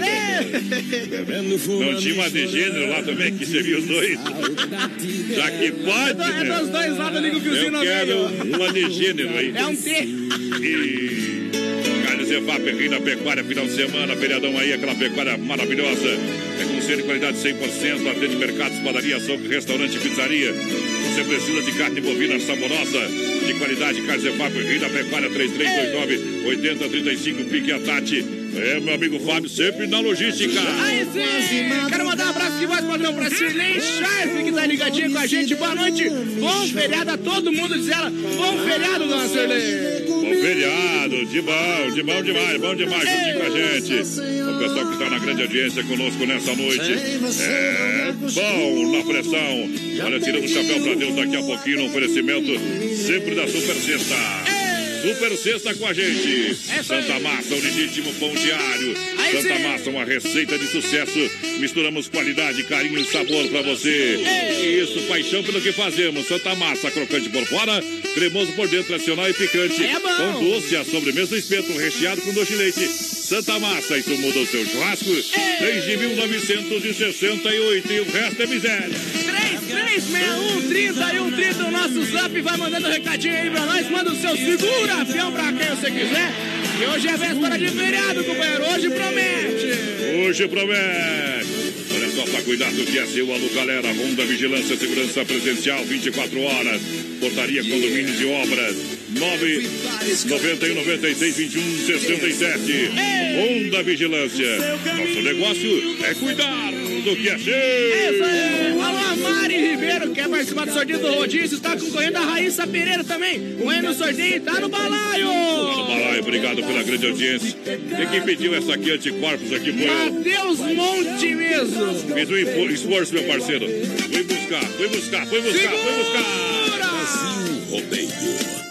S1: Não tinha uma de gênero lá também que servia os dois? Já que pode,
S3: É
S1: né?
S3: dos dois lados ali que o cozinho
S1: Eu quero
S3: meio.
S1: uma de gênero aí.
S3: É um T.
S1: E... Carne Zevap, Rei da Pecuária, final de semana, feriadão aí, aquela pecuária maravilhosa. É com ser de qualidade 100%, atende mercados, padaria, açougue, restaurante, pizzaria. Você precisa de carne bovina saborosa, de qualidade, Carzefap, Rei da Pecuária, 3329 8035, Pique a Tati. É, meu amigo Fábio, sempre na logística.
S3: Aí sim! Quero mandar um abraço de voz padrão pra Sirlei Sharp, que tá ligadinho com a gente. Boa noite, bom feriado a todo mundo, diz ela. Bom feriado, dona Sirlei.
S1: Bom feriado, de bom, de bom demais, bom demais juntinho com a gente. O pessoal que está na grande audiência conosco nessa noite. É bom na pressão. Olha, tirando o chapéu pra Deus daqui a pouquinho no oferecimento sempre da Super Sexta. Super Sexta com a gente. Santa Massa, o legítimo pão diário. Santa Massa, uma receita de sucesso. Misturamos qualidade, carinho e sabor pra você. Isso, paixão pelo que fazemos. Santa Massa, crocante por fora, cremoso por dentro, tradicional e picante.
S3: É bom.
S1: Com doce, a sobremesa do espeto, recheado com doce de leite. Santa Massa, isso muda o seu churrasco. 3 de 1968 e o resto é miséria.
S3: 3361 30 e 130, o nosso zap vai mandando um recadinho aí pra nós. Manda o seu segura, fião pra quem você quiser. E hoje é véspera de feriado, companheiro. Hoje promete.
S1: Hoje promete. Olha só, para cuidar do que é seu, alô galera, Ronda Vigilância Segurança Presencial, 24 horas. Portaria, condomínios e obras. 9 91 96 21 67. Ronda Vigilância. Nosso negócio é cuidar do que é.
S3: Isso aí. Alô, Mari Ribeiro, quer participar do sorteio do rodízio? Está concorrendo a Raíssa Pereira também. Correndo no sorteio, tá no balaio.
S1: Tá no balaio, obrigado pela grande audiência. E quem pediu essa aqui, anticorpos, aqui foi eu.
S3: Matheus Monte mesmo.
S1: Fiz um esforço, meu parceiro. Fui buscar, fui buscar, fui buscar, fui buscar.
S2: Brasil Rodeio.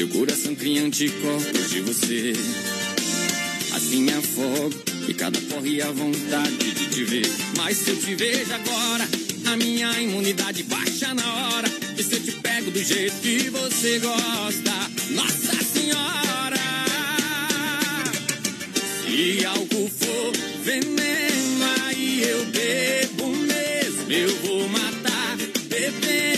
S17: Meu coração cria anticorpos de você. Assim afogo e cada porre a vontade de te ver. Mas se eu te vejo agora, a minha imunidade baixa na hora. E se eu te pego do jeito que você gosta, Nossa Senhora! Se álcool for veneno, aí eu bebo mesmo. Eu vou matar, bebendo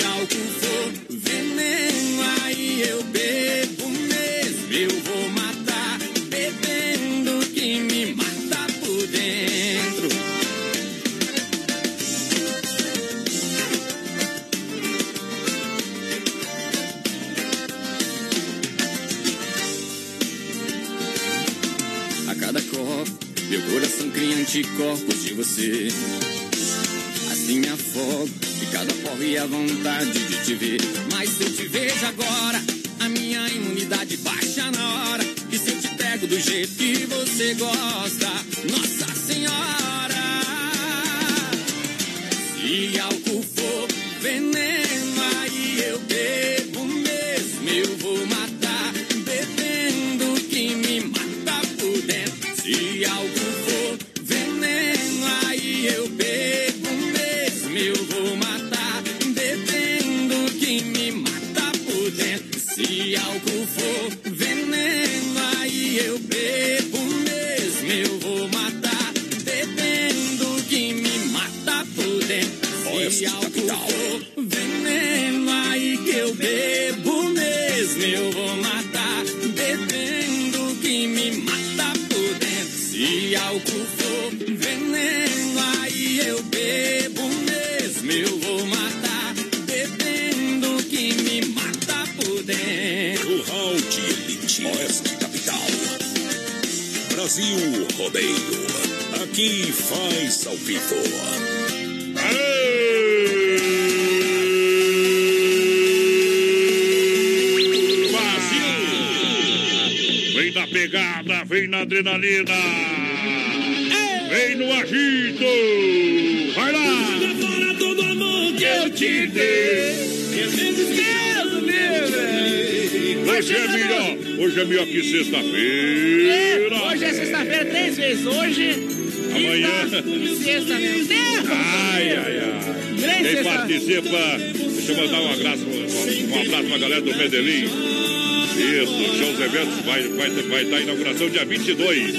S17: Se álcool for veneno, aí eu bebo mesmo. Eu vou matar, bebendo que me mata por dentro. A cada copo, meu coração cria anticorpos de você. Assim afogo e cada porre a vontade de te ver. Mas se eu te vejo agora, a minha imunidade baixa na hora. E se eu te pego do jeito que você gosta, Nossa Senhora! Se álcool
S2: Rodeio. Aqui faz ao vivo.
S1: Brasil! Vem na pegada, vem na adrenalina. Vem no agito. Vai lá.
S6: Fora todo amor que eu te dei.
S1: Hoje é melhor. Hoje é melhor que sexta-feira.
S3: Hoje é sexta-feira, três vezes. Hoje,
S1: Amanhã.
S3: sexta, meu Deus.
S1: Ai, ai, ai. Quem participa, deixa eu mandar um abraço, um abraço pra galera do Medellín. Isso, shows eventos vai estar vai, vai tá a inauguração dia 22.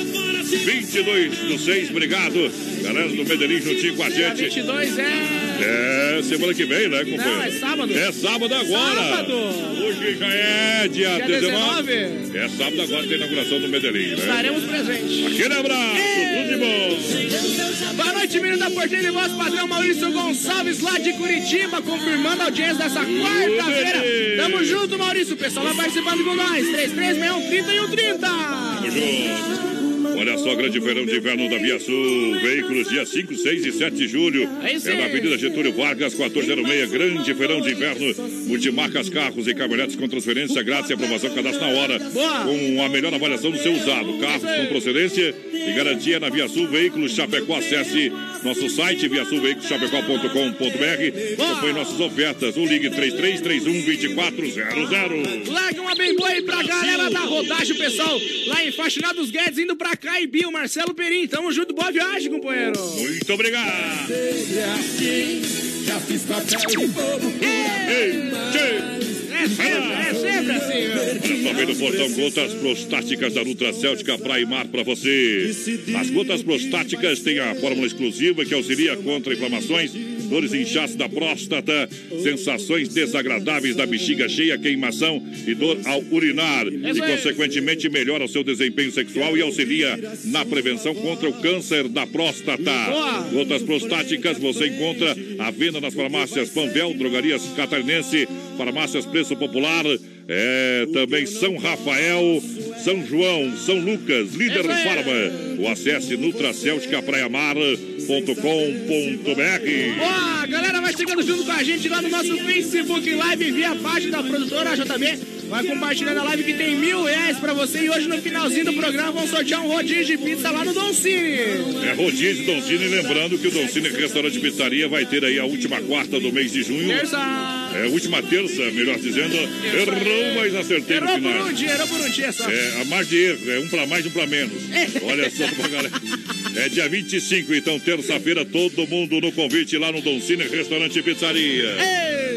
S1: 22 do 6, obrigado. Galera do Medellín juntinho com a
S3: Dia
S1: gente.
S3: 22 é.
S1: É, semana que vem, né, companheiro?
S3: Não, é sábado.
S1: É sábado agora.
S3: Sábado.
S1: Hoje já é dia,
S3: Dia
S1: 19.
S3: 19.
S1: É sábado agora tem a inauguração do Medellín, né?
S3: Estaremos presentes.
S1: Aquele abraço, tudo de bom.
S3: Boa noite, menino da Porteira e voz padrão Maurício Gonçalves, lá de Curitiba, confirmando a audiência dessa quarta-feira. Tamo junto, Maurício. O pessoal vai participando com nós. 3361 30 e 130.
S1: Tamo junto. Olha só, grande feirão de inverno da Via Sul. Veículos dia 5, 6 e 7 de julho. É na Avenida Getúlio Vargas, 1406. Grande feirão de inverno. Multimarcas, carros e caminhonetes com transferência grátis e aprovação cadastro na hora. Com a melhor avaliação do seu usado. Carros com procedência e garantia na Via Sul. Veículos Chapecó. Acesse nosso site viasulveiculoschapecó.com.br. Acompanhe nossas ofertas. O ligue 3331 2400.
S3: Larga uma bem boa aí pra galera da rodagem, pessoal lá em Faxinados Guedes, indo pra Caibio, Marcelo Perim. Tamo junto, boa viagem, companheiro.
S1: Muito obrigado.
S17: Já fiz papel de bobo.
S1: Ei, tchê.
S3: É sempre, é sempre assim.
S1: Olha só, vem no portão Gotas Prostáticas da Nutra Céltica Praia e Mar para você. As gotas prostáticas têm a fórmula exclusiva que auxilia contra inflamações, dores e inchaço da próstata, sensações desagradáveis da bexiga cheia, queimação e dor ao urinar. E, consequentemente, melhora o seu desempenho sexual e auxilia na prevenção contra o câncer da próstata. Gotas prostáticas você encontra à venda nas farmácias Panvel, Drogarias Catarinense, farmácias Preço Popular, é, também São Rafael, São João, São Lucas, Líder. Farma. O acesse nutracelticapraiamar.com.br.
S3: Ó, a galera vai chegando junto com a gente lá no nosso Facebook Live via página da produtora JB. Vai compartilhando a live que tem mil reais pra você. E hoje, no finalzinho do programa, vamos sortear um rodízio de pizza lá no Don Cine.
S1: É rodízio Don Cine, lembrando que o Don Cine Restaurante Pizzaria vai ter aí a última quarta do mês de junho.
S3: Terça.
S1: É, última terça, melhor dizendo. Errou, mas acertei no
S3: Errou por
S1: final.
S3: um dia, errou por um dia só.
S1: É, a mais de erro, é um pra mais e um pra menos. Olha só pra galera. É dia 25, então, terça-feira, todo mundo no convite lá no Don Cine Restaurante e Pizzaria.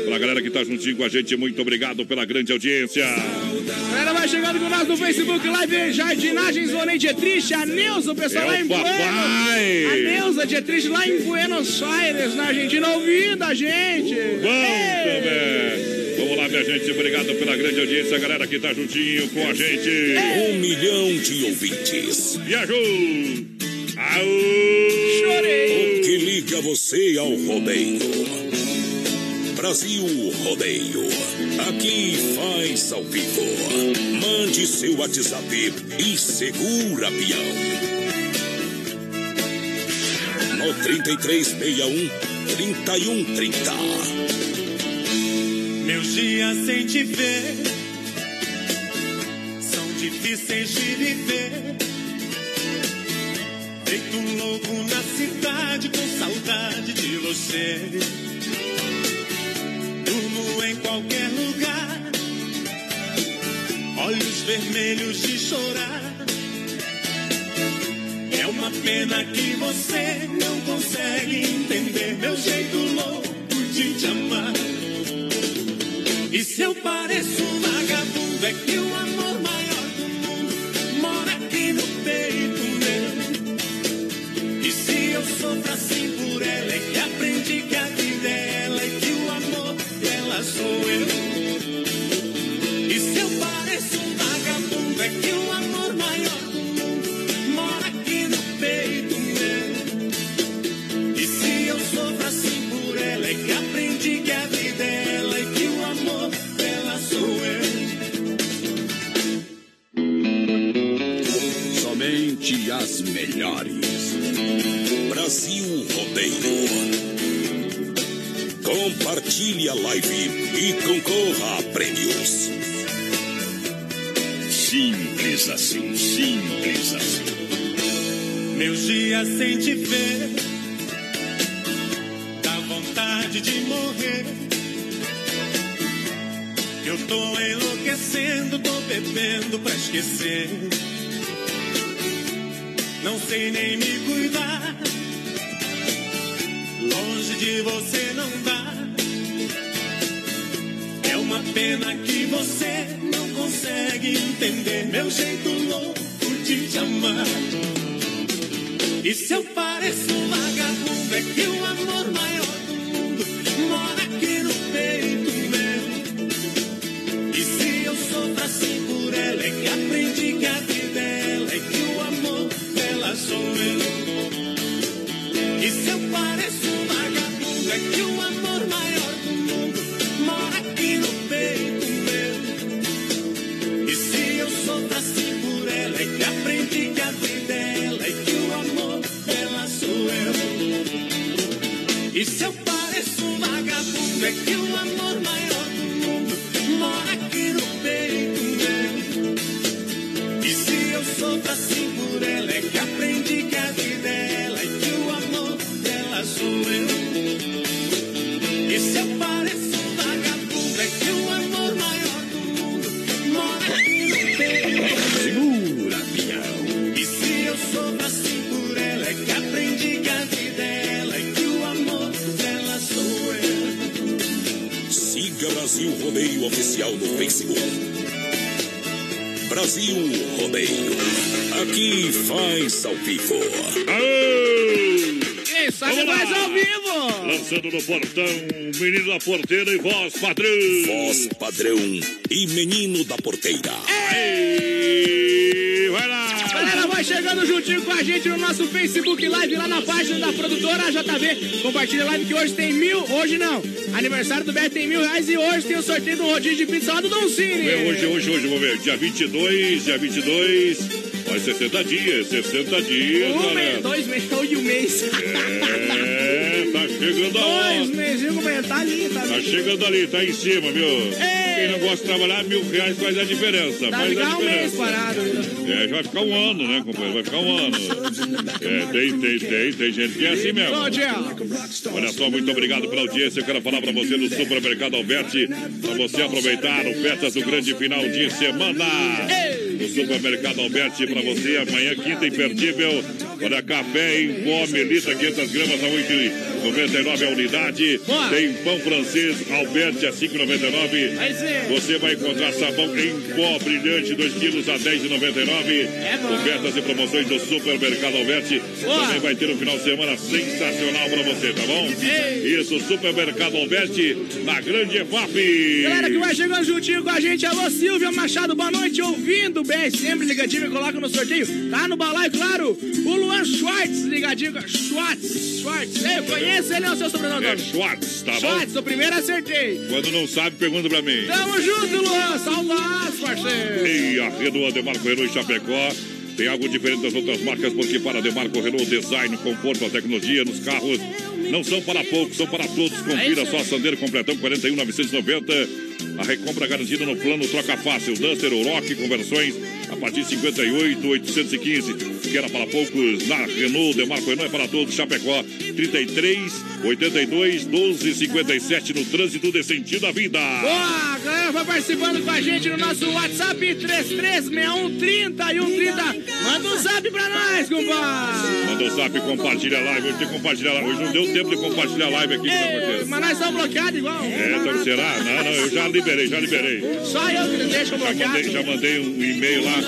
S1: Pra galera que tá juntinho com a gente, muito obrigado pela grande audiência.
S3: A galera vai chegando com nós no Facebook Live Jardinagens Vonei Dietrich, a Neuza, o pessoal
S1: É
S3: lá
S1: o
S3: em
S1: papai.
S3: Buenos. A Neuza Dietrich lá em Buenos Aires, na Argentina, ouvindo a gente.
S1: Bom também. Vamos lá, minha gente. Obrigado pela grande audiência, galera que tá juntinho com a gente.
S2: Um milhão de ouvintes.
S1: Viajou! Aô!
S3: Chorei!
S2: O que liga você ao rodeio? Brasil Rodeio. Aqui faz vivo. Mande seu WhatsApp e segura peão. No 3361 3130.
S6: Meus dias sem te ver são difíceis de viver. Feito um louco na cidade com saudade de você. Em qualquer lugar, olhos vermelhos de chorar. É uma pena que você não consegue entender meu jeito louco de te amar. E se eu pareço um vagabundo, é que o amor maior do mundo mora aqui no peito meu. E se eu sofro assim por
S12: melhores.
S2: Brasil Rodeio. Compartilhe a live e concorra a prêmios.
S12: Simples assim, simples assim.
S6: Meus dias sem te ver, dá vontade de morrer. Eu tô enlouquecendo, tô bebendo pra esquecer. Não sei nem me cuidar. Longe de você não dá. É uma pena que você não consegue entender meu jeito louco de te amar.
S17: E se eu pareço vagabundo, é que o amor maior
S2: Rodeio Oficial no Facebook. Brasil Rodeio. Aqui faz ao vivo.
S3: Quem sabe mais ao vivo?
S1: Lançando no portão, menino da porteira e voz padrão.
S2: Voz padrão e menino da porteira.
S1: Ei, vai
S3: chegando juntinho com a gente no nosso Facebook Live lá na página da produtora JB. Compartilha a live que hoje tem mil, hoje não. Aniversário do Beto tem mil reais e hoje tem o sorteio do rodízio de pizza lá do Don Cine.
S1: É hoje, hoje, hoje, vamos ver. Dia 22, dia 22. Vai 60 dias, 60 dias,
S3: Um mês, dois meses, e um mês.
S1: É, tá chegando a hora.
S3: Dois meses, é? Tá ali, tá
S1: Tá
S3: ali.
S1: chegando ali, tá em cima, viu? Quem não gosta de trabalhar, mil reais faz a diferença. A
S3: ficar um mês parado.
S1: É, já vai ficar um ano, né, companheiro? Vai ficar um ano. É, tem, tem, tem, tem gente que é assim mesmo. Olha só, muito obrigado pela audiência. Eu quero falar para você do Supermercado Alberti, para você aproveitar ofertas do grande final de semana. No Supermercado Alberti, para você, amanhã, quinta imperdível. Olha, café em pó, melita, 500 gramas a 8,99 a unidade. Tem pão francês, Alberti a 5,99.
S3: Aí sim.
S1: Você vai encontrar sabão em pó brilhante, 2 quilos a 10,99.
S3: bom.
S1: Ofertas e promoções do Supermercado Alberti.
S3: Boa.
S1: Também vai ter um final de semana sensacional para você, tá bom? Isso, Supermercado Alberti, na Grande EFAP.
S3: Galera que vai chegando juntinho com a gente, alô Silvia Machado, boa noite, ouvindo bem, sempre ligadinho e coloca no sorteio. Tá no balaio, claro, o Luan Schwartz, ligadinho, Schwartz, Schwartz, eu conheço ele, é o seu sobrenome.
S1: É Schwartz, tá bom?
S3: Schwartz, o primeiro acertei.
S1: Quando não sabe, pergunta pra mim.
S3: Tamo junto, Luan, saudades, parceiro.
S1: E a Renault Demarco Renault em Chapecó. Tem algo diferente das outras marcas, porque para Demarco Renault, design, conforto, a tecnologia nos carros não são para poucos, são para todos. Confira só a Sandero Completão 41,990. A recompra garantida no plano Troca Fácil. Duster ou Rock, conversões a partir de 58,815. Que era para poucos na Renault, Demarco Renault é para todos. Chapecó 33, 82, 12, 57 no trânsito de sentido à vida.
S3: Boa, galera, vai participando com a gente no nosso WhatsApp 336130 e 130. Manda um zap pra nós, compadre.
S1: Manda o zap, compartilha a live. Hoje tem que compartilhar live. Hoje não deu tempo de compartilhar a live aqui, meu parceiro.
S3: Mas nós estamos bloqueados igual.
S1: É, então será? Não, não, eu já liberei, já liberei.
S3: Só eu que deixo
S1: Já
S3: bloqueado.
S1: mandei, já mandei um e-mail lá,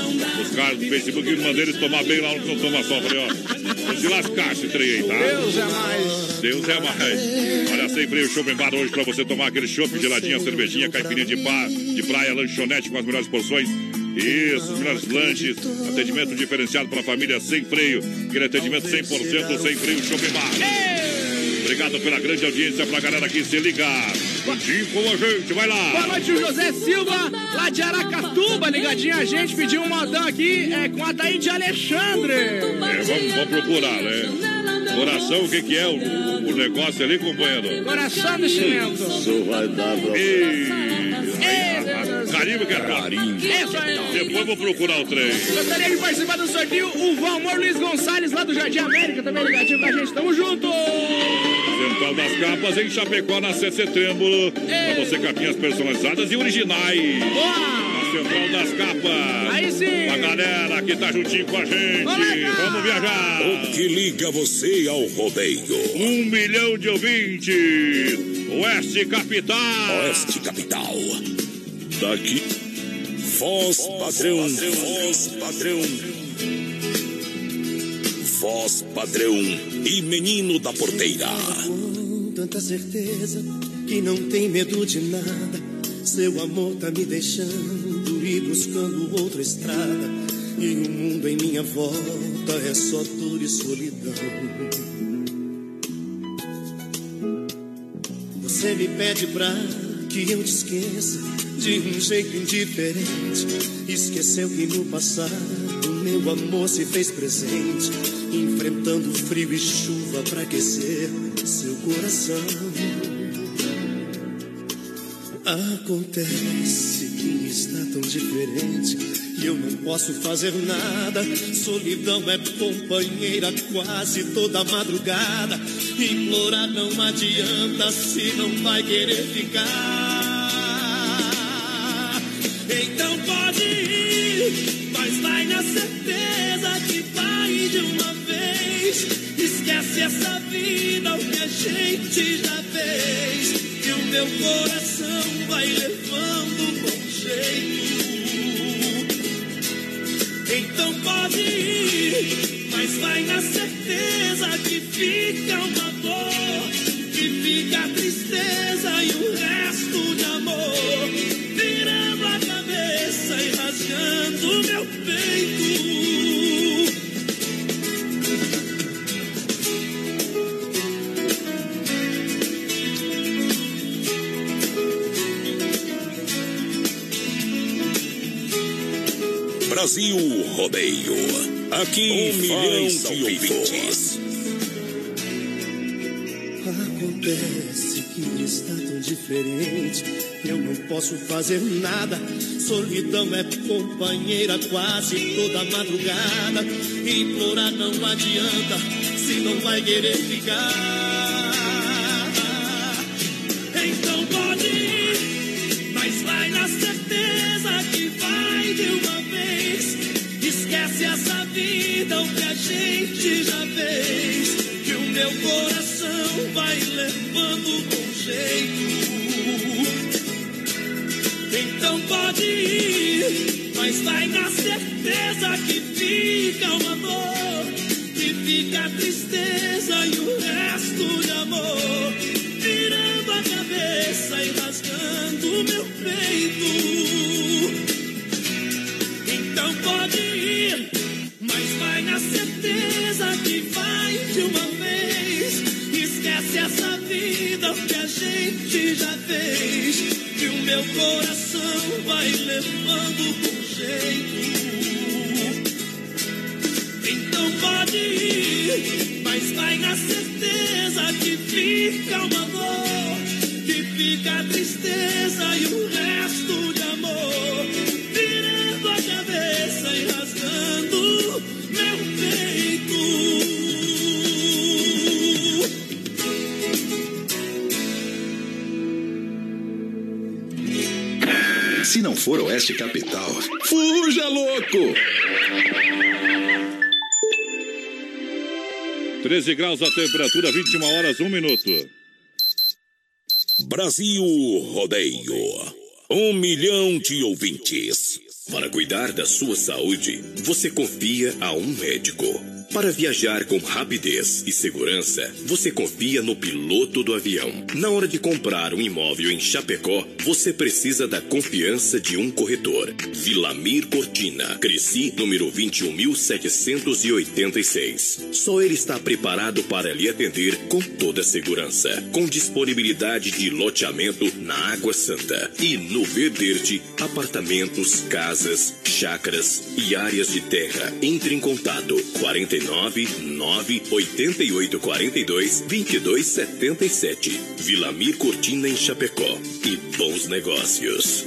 S1: os caras do Facebook, e mandei eles tomar bem lá, que não toma só. Falei, ó, vou se lascar esse trem aí, tá?
S3: Deus é mais.
S1: Deus é mais. Olha, sempre o Shopping Bar hoje pra você tomar aquele chopp, geladinha, cervejinha, caipirinha de, pá, de praia, lanchonete com as melhores porções. Isso, os melhores lanches, atendimento diferenciado para família sem freio. Aquele atendimento 100% sem freio, Shopping Bar. Obrigado pela grande audiência pra galera que se liga. Juntinho com a gente, vai lá.
S3: Boa noite, o José Silva, lá de Aracatuba, ligadinho a gente, pediu um modão aqui é, com a Daí de Alexandre.
S1: É, vamos, vamos procurar, né? Coração, o que, que é o, o negócio ali, companheiro?
S3: Coração de cimento.
S1: Isso vai dar pra... Carimbo que é carimbo.
S3: Isso aí.
S1: Depois vou procurar o trem.
S3: Gostaria de participar do sorteio o Valmor Luiz Gonçalves, lá do Jardim América, também ligadinho com a gente. Tamo junto!
S1: Central das Capas em Chapecó, na CC Trêmbulo. Pra você capinhas personalizadas e originais. Na Central das Capas.
S3: Aí sim.
S1: A galera que tá juntinho com a gente. Vamos viajar.
S2: O que liga você ao rodeio?
S1: Um milhão de ouvintes. Oeste Capital.
S2: Oeste Capital. Daqui. Voz padrão. Voz padrão. voz padrão e menino da porteira.
S8: Com tanta certeza que não tem medo de nada. Seu amor tá me deixando ir buscando outra estrada. E o mundo em minha volta é só dor e solidão. Você me pede pra que eu te esqueça de um jeito indiferente. Esqueceu que no passado meu amor se fez presente, enfrentando frio e chuva pra aquecer seu coração. Acontece que está tão diferente e eu não posso fazer nada. Solidão é companheira quase toda madrugada. Implorar não adianta se não vai querer ficar. Então pode ir, mas vai na certeza que vai de uma vez. Esquece essa vida, o que a gente já fez. E o meu coração vai levando com jeito. Então pode ir, mas vai na certeza que fica uma dor, que fica a tristeza e o resto
S2: Brasil Rodeio. Aqui um milhão de ouvintes.
S8: Acontece que está tão diferente. Eu não posso fazer nada. Solidão é companheira quase toda madrugada. Implorar não adianta se não vai querer ficar. Então pode ir, mas vai na certeza que Esquece essa vida, o que a gente já fez. Que o meu coração vai levando com jeito. Então pode ir, mas vai na certeza que fica uma dor, que fica a tristeza e o resto de amor, virando a cabeça e rasgando meu peito. Então pode ir, mas vai na certeza que vai de uma vez. Esquece essa vida que a gente já fez. Que o meu coração vai levando com jeito. Então pode ir, mas vai na certeza que fica uma dor, que fica a tristeza e o resto de amor,
S18: não for Oeste Capital, fuja louco!
S1: 13 graus a temperatura, 21 horas, 1 minuto.
S2: Brasil Rodeio. Um milhão de ouvintes.
S19: Para cuidar da sua saúde, você confia a um médico. Para viajar com rapidez e segurança, você confia no piloto do avião. Na hora de comprar um imóvel em Chapecó, você precisa da confiança de um corretor. Vilamir Cortina, Cresci, número 21.786. Só ele está preparado para lhe atender com toda segurança, com disponibilidade de loteamento na Água Santa e no Verderte, apartamentos, casas, chácaras e áreas de terra. Entre em contato 49 9 88 42 22 77. Vilamir Cortina em Chapecó. E bons negócios.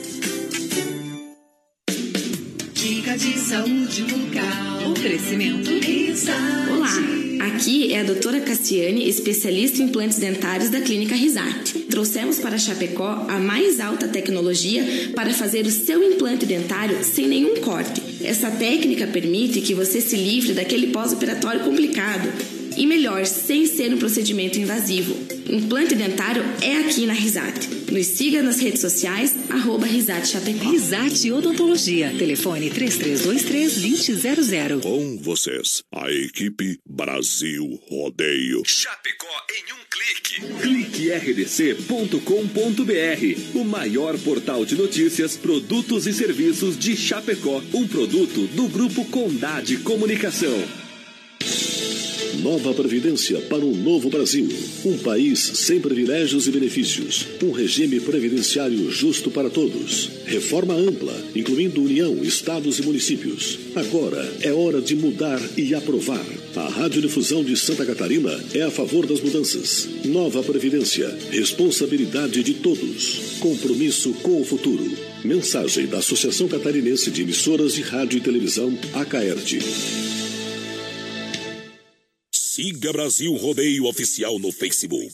S14: Dica de saúde bucal.
S20: Oferecimento.
S14: Risate.
S20: Olá, aqui é a doutora Cassiane, especialista em implantes dentários da Clínica Risate. Trouxemos para Chapecó a mais alta tecnologia para fazer o seu implante dentário sem nenhum corte. Essa técnica permite que você se livre daquele pós-operatório complicado e melhor, sem ser um procedimento invasivo. Implante dentário é aqui na Risate. Nos siga nas redes sociais, arroba Risate Chapecó.
S11: Risate Odontologia. Telefone 3323-2000.
S2: Com vocês, a equipe Brasil Rodeio.
S21: Chapecó em um clique. Clique rdc.com.br. O maior portal de notícias, produtos e serviços de Chapecó. Um produto do Grupo Condade Comunicação.
S22: Nova Previdência para um novo Brasil. Um país sem privilégios e benefícios. Um regime previdenciário justo para todos. Reforma ampla, incluindo União, Estados e municípios. Agora é hora de mudar e aprovar. A Radiodifusão de Santa Catarina é a favor das mudanças. Nova Previdência. Responsabilidade de todos. Compromisso com o futuro. Mensagem da Associação Catarinense de Emissoras de Rádio e Televisão, ACAERT.
S2: Siga Brasil Rodeio Oficial no Facebook.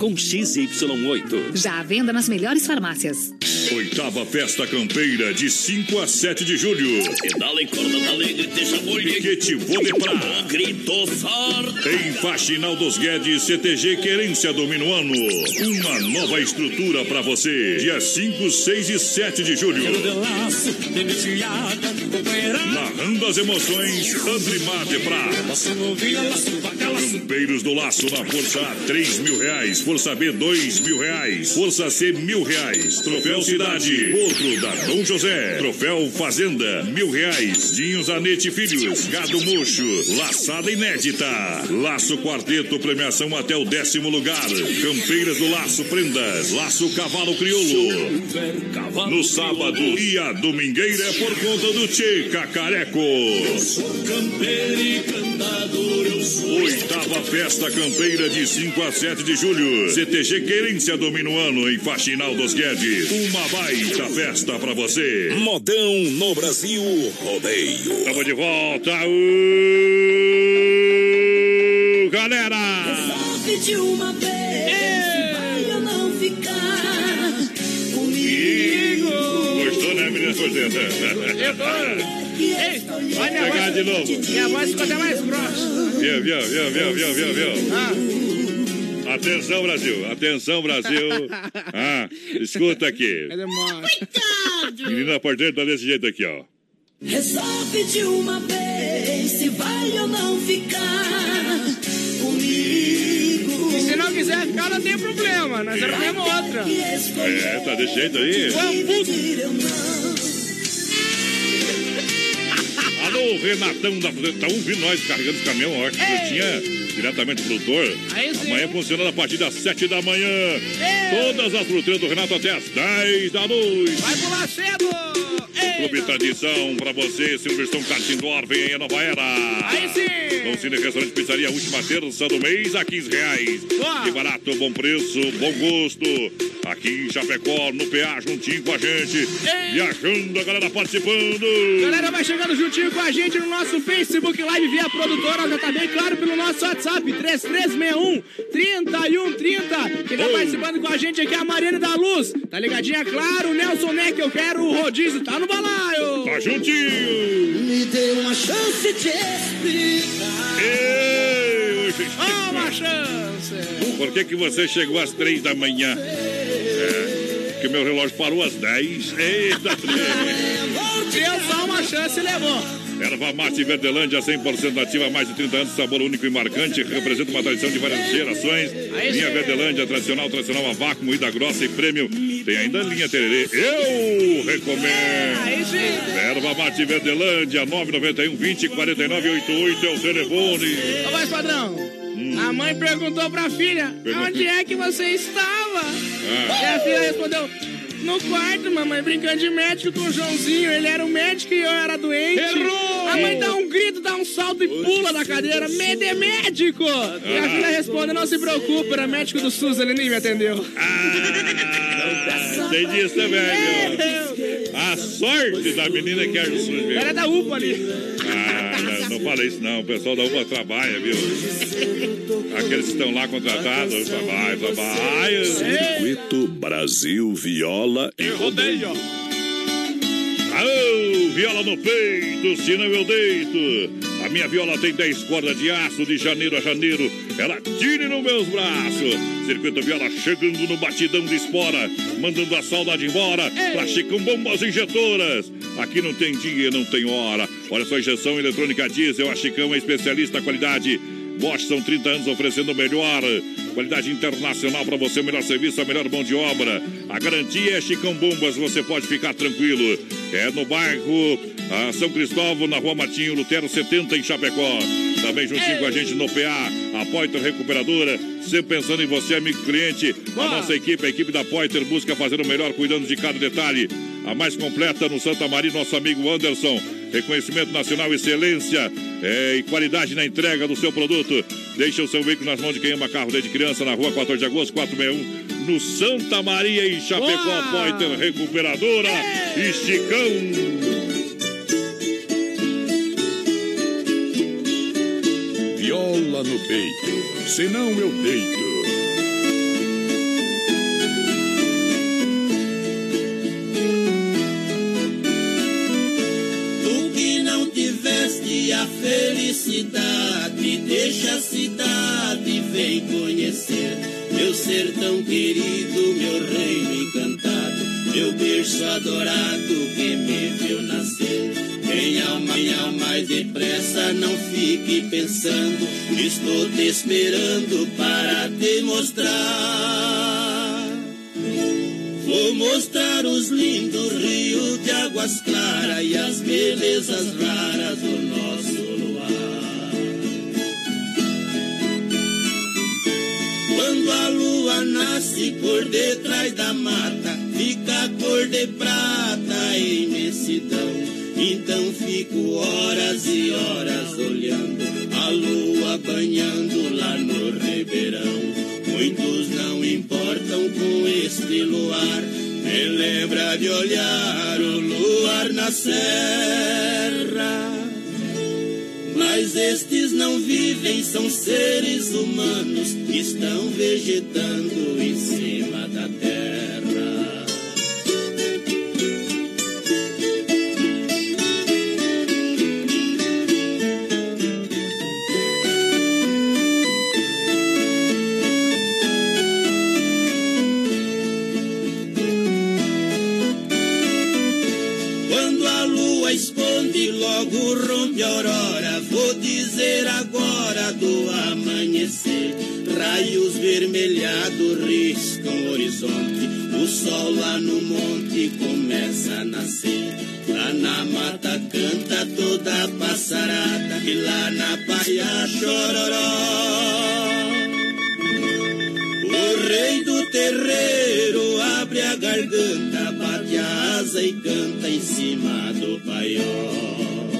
S13: com XY8.
S14: Já à venda nas melhores farmácias.
S1: Oitava Festa Campeira, de 5 a 7 de julho.
S16: Pedala em corda da alegre, deixa bolha.
S1: Piquete Vodepra.
S16: Grito forte.
S1: Em Faxinal dos Guedes, CTG Querência do Minuano. Uma nova estrutura para você. Dia 5, 6 e 7 de julho. Narrando as emoções, Andrimar de Prá. Campeiros do Laço na Força A, 3 mil reais. Força B, 2 mil reais. Força C, mil reais. Troféu Cidade, outro da Dom José. Troféu Fazenda, mil reais. Dinho Zanete Filhos, Gado Mocho, Laçada Inédita. Laço Quarteto, premiação até o décimo lugar. Campeiras do Laço Prendas, Laço Cavalo Crioulo. No sábado e a domingueira é por conta do Tchê Cacareco.
S8: Campeiro e cantador eu sou.
S1: Oitava Festa Campeira de 5 a 7 de julho. CTG Querência do Minuano em Faxinal dos Guedes. Uma baita festa pra você.
S2: Modão no Brasil Rodeio.
S1: Estamos de volta. Uh, galera!
S8: Resolve de uma vez. Vai ou não ficar comigo.
S1: Gostou, né, menina Forteta?
S3: Ei, olha minha
S1: Pegar
S3: voz.
S1: de novo.
S3: Minha voz ficou até mais grossa.
S1: Viu, viu, viu, viu, viu, viu, viu?
S3: Ah,
S1: Atenção, Brasil. Atenção, Brasil. Ah, escuta aqui.
S3: é demais.
S1: Menina Porteira tá desse jeito aqui, ó.
S8: Resolve de uma vez se vai ou não ficar comigo.
S3: E se não quiser ficar, não tem problema. Nós arrumamos outra.
S1: É, tá desse jeito aí. Alô, Renatão da Tá ouvindo nós carregando os caminhão, ó. Que tinha diretamente do produtor.
S3: Aí sim.
S1: Amanhã funciona a partir das 7 da manhã. Todas as fruteiras do Renato até as 10 da noite.
S3: Vai pular cedo.
S1: Clube Tradição pra você, Silverstone Kart Indoor, vem aí a nova era.
S3: Aí sim.
S1: Dom Cine Restaurante Pizzaria, última terça do mês, a 15 reais.
S3: Boa.
S1: Que barato, bom preço, bom gosto. Aqui em Chapecó, no PA, juntinho com a gente. Viajando, a galera participando.
S3: Galera, vai chegando juntinho com a gente no nosso Facebook Live via produtora, já tá bem claro pelo nosso WhatsApp, 3361 3130. Quem tá participando com a gente aqui é a Mariana da Luz. Tá ligadinha? Claro, o Nelson Neck, eu quero o rodízio, tá no balaio.
S1: Tá juntinho.
S8: Me dê uma chance de explicar.
S1: Ei, gente.
S3: Oh, uma chance.
S1: Por que, que você chegou às três da manhã? É, que meu relógio parou às 10. Eita, três.
S3: Deu só uma chance e levou.
S1: Erva Mate Verdelândia, 100% nativa, há mais de 30 anos, sabor único e marcante, representa uma tradição de várias gerações. Linha. Verdelândia, tradicional, tradicional a vácuo, moída grossa e prêmio. Tem ainda linha Tererê. Eu recomendo. Erva Mate Verdelândia, 991 20 49 88 é o telefone.
S3: Ô, mais padrão.
S1: Hum.
S3: A mãe perguntou pra filha: Onde é que você estava?
S1: Ah.
S3: E a filha respondeu: No quarto, mamãe, brincando de médico com o Joãozinho. Ele era o médico e eu era doente.
S1: Errou!
S3: A mãe dá um grito, dá um salto e pula da cadeira. Medo é médico! E a filha responde: Não se preocupe, era médico do SUS, ele nem me atendeu.
S1: Tem disso também, viu? A sorte da menina que é do SUS, viu?
S3: Ela é da UPA ali.
S1: Ah, não, fala isso não, o pessoal da UPA trabalha, viu? Aqueles que estão lá contratados, trabalham, trabalham.
S2: Circuito Brasil Viola e Rodeio.
S1: Aô, viola no peito, senão eu deito. A minha viola tem 10 cordas de aço de janeiro a janeiro. Ela tire nos meus braços. Circuito Viola chegando no batidão de espora, mandando a saudade embora pra Chicão Bombas Injetoras. Aqui não tem dia, não tem hora. Olha só, injeção eletrônica diesel. A Chicão é especialista em qualidade. Bosch são 30 anos oferecendo o melhor. Qualidade internacional para você, o melhor serviço, a melhor mão de obra. A garantia é Chicão Bombas, você pode ficar tranquilo. É no bairro São Cristóvão, na rua Martinho Lutero 70, em Chapecó. Também juntinho com a gente no PA, a Poiter Recuperadora. Sempre pensando em você, amigo cliente. A nossa equipe, a equipe da Poiter, busca fazer o melhor cuidando de cada detalhe. A mais completa no Santa Maria, nosso amigo Anderson. Reconhecimento nacional, excelência é, e qualidade na entrega do seu produto. Deixa o seu veículo nas mãos de quem ama carro desde criança, na rua 14 de agosto, 461, no Santa Maria, em Chapecó,
S3: Boa!
S1: Poiter Recuperadora e Chicão.
S12: Viola no peito, senão eu deito.
S8: A cidade, vem conhecer meu sertão querido, meu reino encantado, meu berço adorado que me viu nascer. Em alma mais depressa, não fique pensando, estou te esperando para te mostrar. Vou mostrar os lindos rios de águas claras e as belezas raras do nasce por detrás da mata, fica a cor de prata, a imensidão. Então fico horas e horas olhando a lua banhando lá no ribeirão. Muitos não importam com este luar. Me lembra de olhar o luar na serra. Mas estes não vivem, são seres humanos que estão vegetando horizonte. O sol lá no monte começa a nascer. Lá na mata canta toda a passarada. E lá na praia chororó. O rei do terreiro abre a garganta, bate a asa e canta em cima do paiol.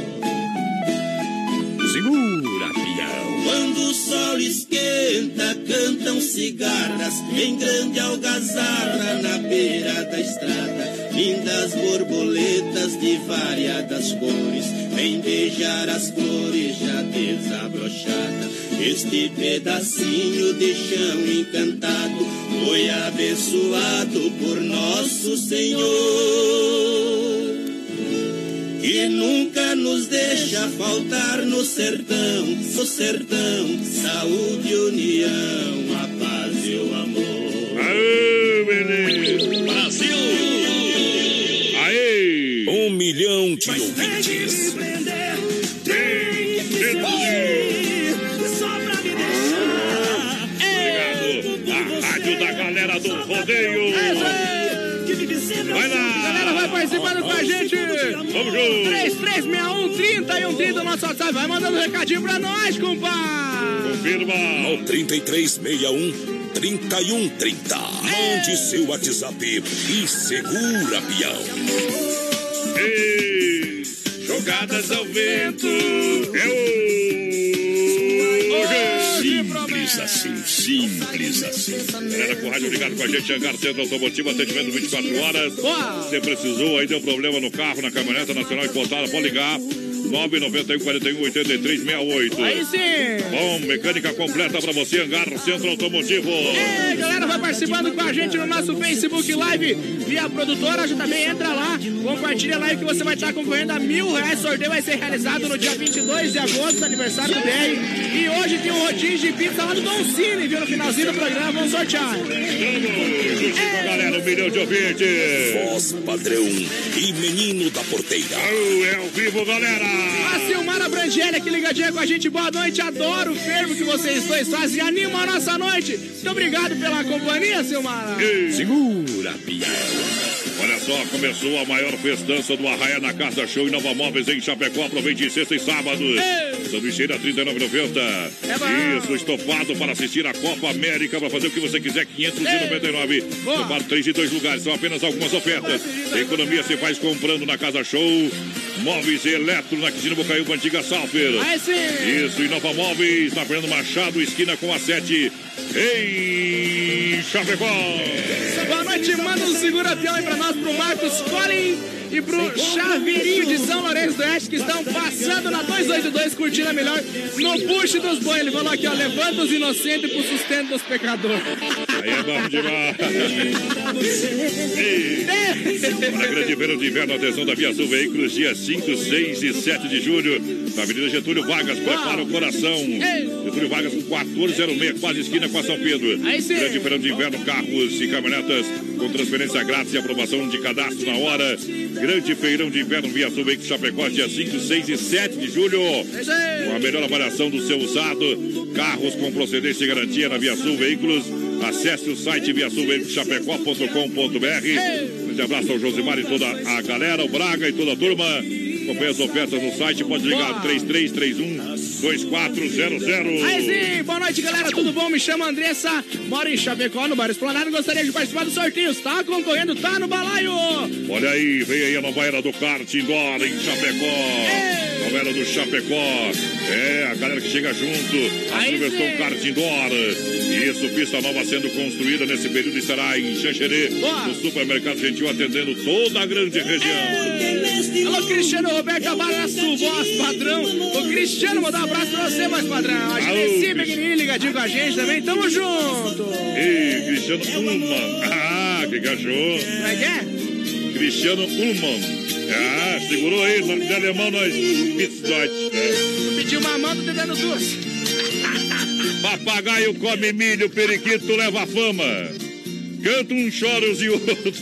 S12: Segura, peão.
S8: Quando o sol esquenta, cantam cigarras em grande algazarra na beira da estrada. Lindas borboletas de variadas cores, vem beijar as flores já desabrochadas. Este pedacinho de chão encantado foi abençoado por nosso Senhor que nunca nos deixa faltar no sertão, no sertão, saúde, união, a paz e o amor.
S1: Aê, menino!
S8: Brasil!
S1: Aê!
S2: Um milhão de
S8: Tem que
S2: ouvintes.
S8: se prender, tem que só pra me deixar.
S1: Obrigado. A rádio da galera do rodeio. Vamos junto.
S3: 3361 30 e 1 30 nosso WhatsApp. Vai mandando um recadinho pra nós, compadre.
S1: Confirma.
S2: No 3361 3130. Mande seu WhatsApp e segura, peão.
S1: Ei, jogadas ao vento. É
S9: Simples assim, simples assim.
S1: Galera com o rádio ligado com a gente, Hangar Centro Automotivo, atendimento 24 horas. Você precisou, aí deu problema no carro, na caminhoneta nacional importada, pode ligar. 991 41 83 68.
S3: Aí sim.
S1: Bom, mecânica completa pra você, Hangar Centro Automotivo.
S3: É, galera, vai participando com a gente no nosso Facebook Live via produtora. Já também entra lá, compartilha a live que você vai estar concorrendo a mil reais. O sorteio vai ser realizado no dia 22 de agosto, aniversário do BR. E hoje tem um rodízio de pizza lá do Don Cine, viu? No finalzinho do programa, vamos sortear.
S1: Vamos, galera, um milhão de ouvintes.
S2: Voz padrão e menino da porteira.
S1: É ao vivo, galera.
S3: A Silmara Brangelli aqui ligadinha com a gente. Boa noite, adoro o fervo que vocês dois fazem. Anima a nossa noite. Muito obrigado pela companhia, Silmara.
S9: Segura, pião.
S1: Olha só, começou a maior festança do Arraia na Casa Show e Nova Móveis em Chapecó. Aproveite sexta e sábado. Sanduicheira R$ 39,90.
S3: É
S1: Isso, estofado para assistir a Copa América, para fazer o que você quiser, 599. Estofado três de dois lugares, são apenas algumas ofertas. Economia você faz comprando na Casa Show. Móveis Eletro na Quisina Bocaiúva, antiga Salfer. Isso, e Nova Móveis, na Fernando Machado, esquina com a 7, em Chapecó.
S3: Boa noite, manda um segura peão aí pra nós, pro Marcos Colin e pro Chaveirinho de São Lourenço do Oeste, que estão passando na 282, curtindo a melhor no push dos boi. Ele falou aqui, ó, levanta os inocentes pro sustento dos pecadores.
S1: Aí é bom demais. Ei, Para a grande feira de inverno, atenção da Via Sul Veículos, dias 5, 6 e 7 de julho, na Avenida Getúlio Vargas, prepara o coração. Getúlio Vargas, 1406, quase esquina com a São Pedro. Grande feirão de inverno, carros e caminhonetas com transferência grátis e aprovação de cadastro na hora. Grande feirão de inverno, Via Sul Veículos Chapecó, dia 5, 6 e 7 de julho. Com a melhor avaliação do seu usado, carros com procedência e garantia na Via Sul Veículos. Acesse o site viasulveiculoschapecó.com.br. Grande abraço ao Josimar e toda a galera, o Braga e toda a turma. Acompanhe as ofertas no site, pode ligar 3331 2400.
S3: Aí sim, boa noite galera, tudo bom? Me chamo Andressa, moro em Chapecó, no Bar Esplanado. Gostaria de participar do sorteio. Está concorrendo, tá no balaio.
S1: Olha aí, vem aí a nova era do kart indoor em Chapecó. Nova era do Chapecó. É, a galera que chega junto. A
S3: Aí
S1: Silverstone
S3: sim.
S1: Kart Indoor. Isso, pista nova sendo construída nesse período estará em Xanxerê, no supermercado Gentil, atendendo toda a grande região.
S3: Alô, Cristiano Roberto Abraço, voz padrão. O Cristiano, mandar um abraço pra você, voz padrão. A Genesi, pequenininho, ligadinho com a gente também. Tamo junto.
S1: Ei, Cristiano Ullman. Ah, que cachorro.
S3: Como é que é?
S1: Cristiano Ullman. Ah, segurou aí, nome de alemão nós. É.
S3: Pediu uma mão, tô te dando duas.
S1: Papagaio come milho, periquito leva fama. Canta uns choros e outros.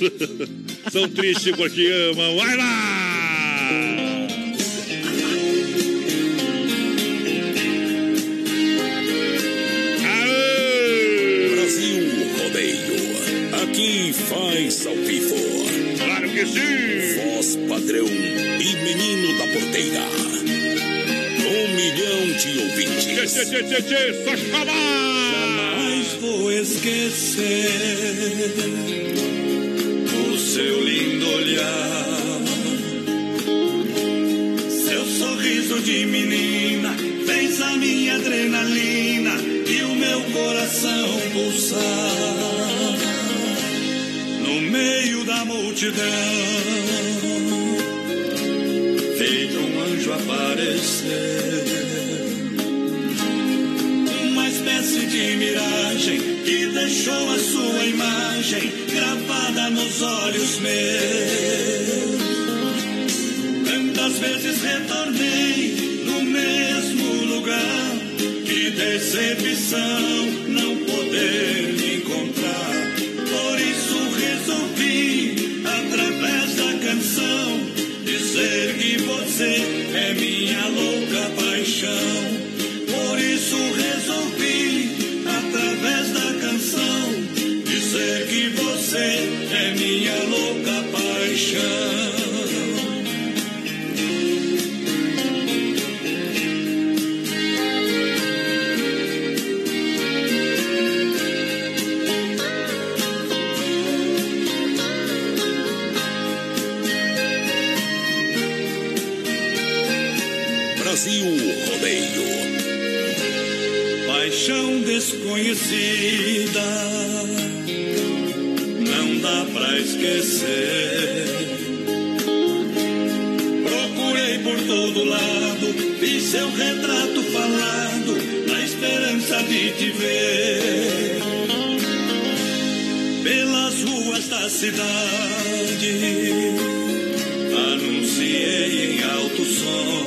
S1: São tristes porque amam. Vai lá! Aê!
S2: Brasil Rodeio. Aqui faz ao vivo.
S1: Claro que sim!
S2: Voz padrão e menino da porteira.
S1: Só chamar!
S16: Jamais vou esquecer o seu lindo olhar, seu sorriso de menina fez a minha adrenalina e o meu coração pulsar no meio da multidão. Feito um anjo aparecer de miragem que deixou a sua imagem gravada nos olhos meus. Tantas vezes retornei no mesmo lugar, que decepção da cidade, anunciei em alto som.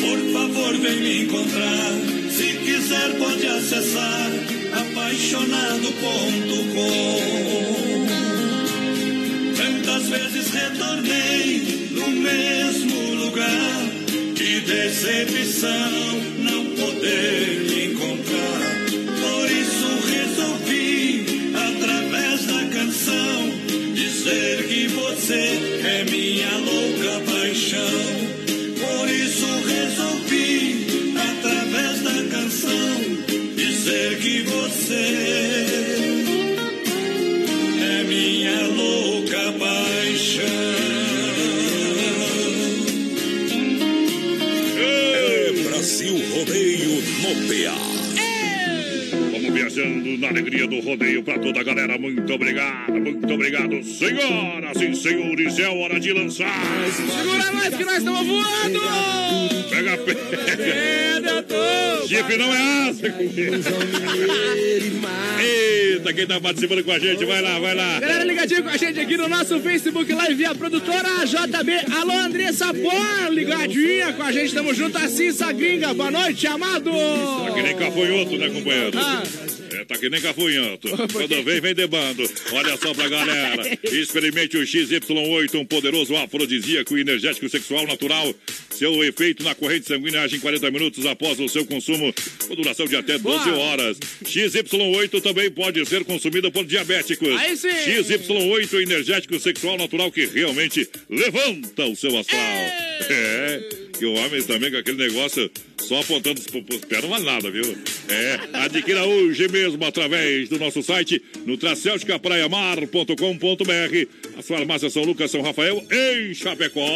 S16: Por favor, vem me encontrar. Se quiser, pode acessar apaixonado.com. Tantas vezes retornei no mesmo lugar. Que decepção
S1: alegria do rodeio para toda a galera. Muito obrigado, muito obrigado. Senhoras e senhores, é hora de lançar.
S3: Segura nós que nós estamos voando!
S1: Pega, pega. Chifre não é asa. Eita, quem tá participando com a gente, vai lá, vai lá.
S3: Galera ligadinho com a gente aqui no nosso Facebook Live, a produtora JB. Alô, Andressa Por, ligadinha com a gente, tamo junto. Cissa Gringa, boa noite, amado.
S1: Tá que nem cafanhoto, né, companheiro?
S3: Ah.
S1: É, tá que nem cafunhanto. Quando vem, vem de bando. Olha só pra galera. Experimente o XY8, um poderoso afrodisíaco energético sexual natural. Seu efeito na corrente sanguínea age em 40 minutos após o seu consumo, com duração de até 12 horas. XY8 também pode ser consumido por diabéticos.
S3: Aí sim.
S1: XY8 energético sexual natural que realmente levanta o seu astral. É, que o homem também com aquele negócio só apontando os pés não vale nada, viu? É, adquira hoje mesmo através do nosso site no tracelticapraiamar.com.br. As farmácias São Lucas, São Rafael em Chapecó.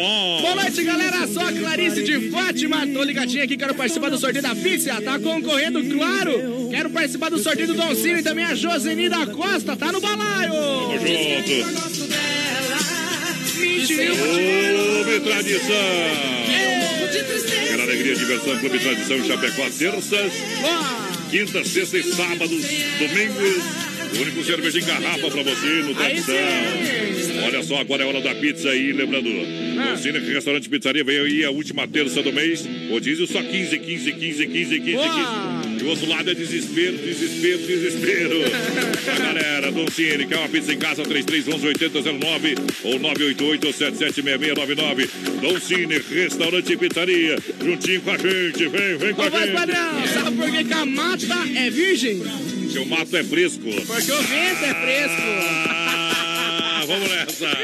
S3: Boa noite, galera. A Clarice de Fátima. Tô ligadinha aqui, quero participar do sorteio da pizza. Tá concorrendo, claro. Quero participar do sorteio do Don Ciro e também a Joseni da Costa. Tá no balaio.
S1: Tamo junto.
S3: Mentiu.
S1: Clube Tradição. Quero alegria, diversão, Clube Tradição Chapecó. Terças, quintas, sextas e sábados, domingos. O único cerveja em garrafa pra você no Tradição. Olha só, agora é hora da pizza aí, lembrando. No Cine Restaurante Pizzaria vem aí a última terça do mês. Rodízio só 15, 15, 15, 15, 15, 15. E o outro lado é desespero, desespero, desespero. a galera, Don Cine, quer uma pizza em casa, 3311 8009 ou 988 776699. Don Cine, Restaurante e Pizzaria, juntinho com a gente. Vem, vem com a
S3: Ô, vai,
S1: gente.
S3: padrão, sabe por que, a mata é virgem?
S1: Que o mato é fresco.
S3: Porque o vento é fresco.
S1: Ah, vamos nessa.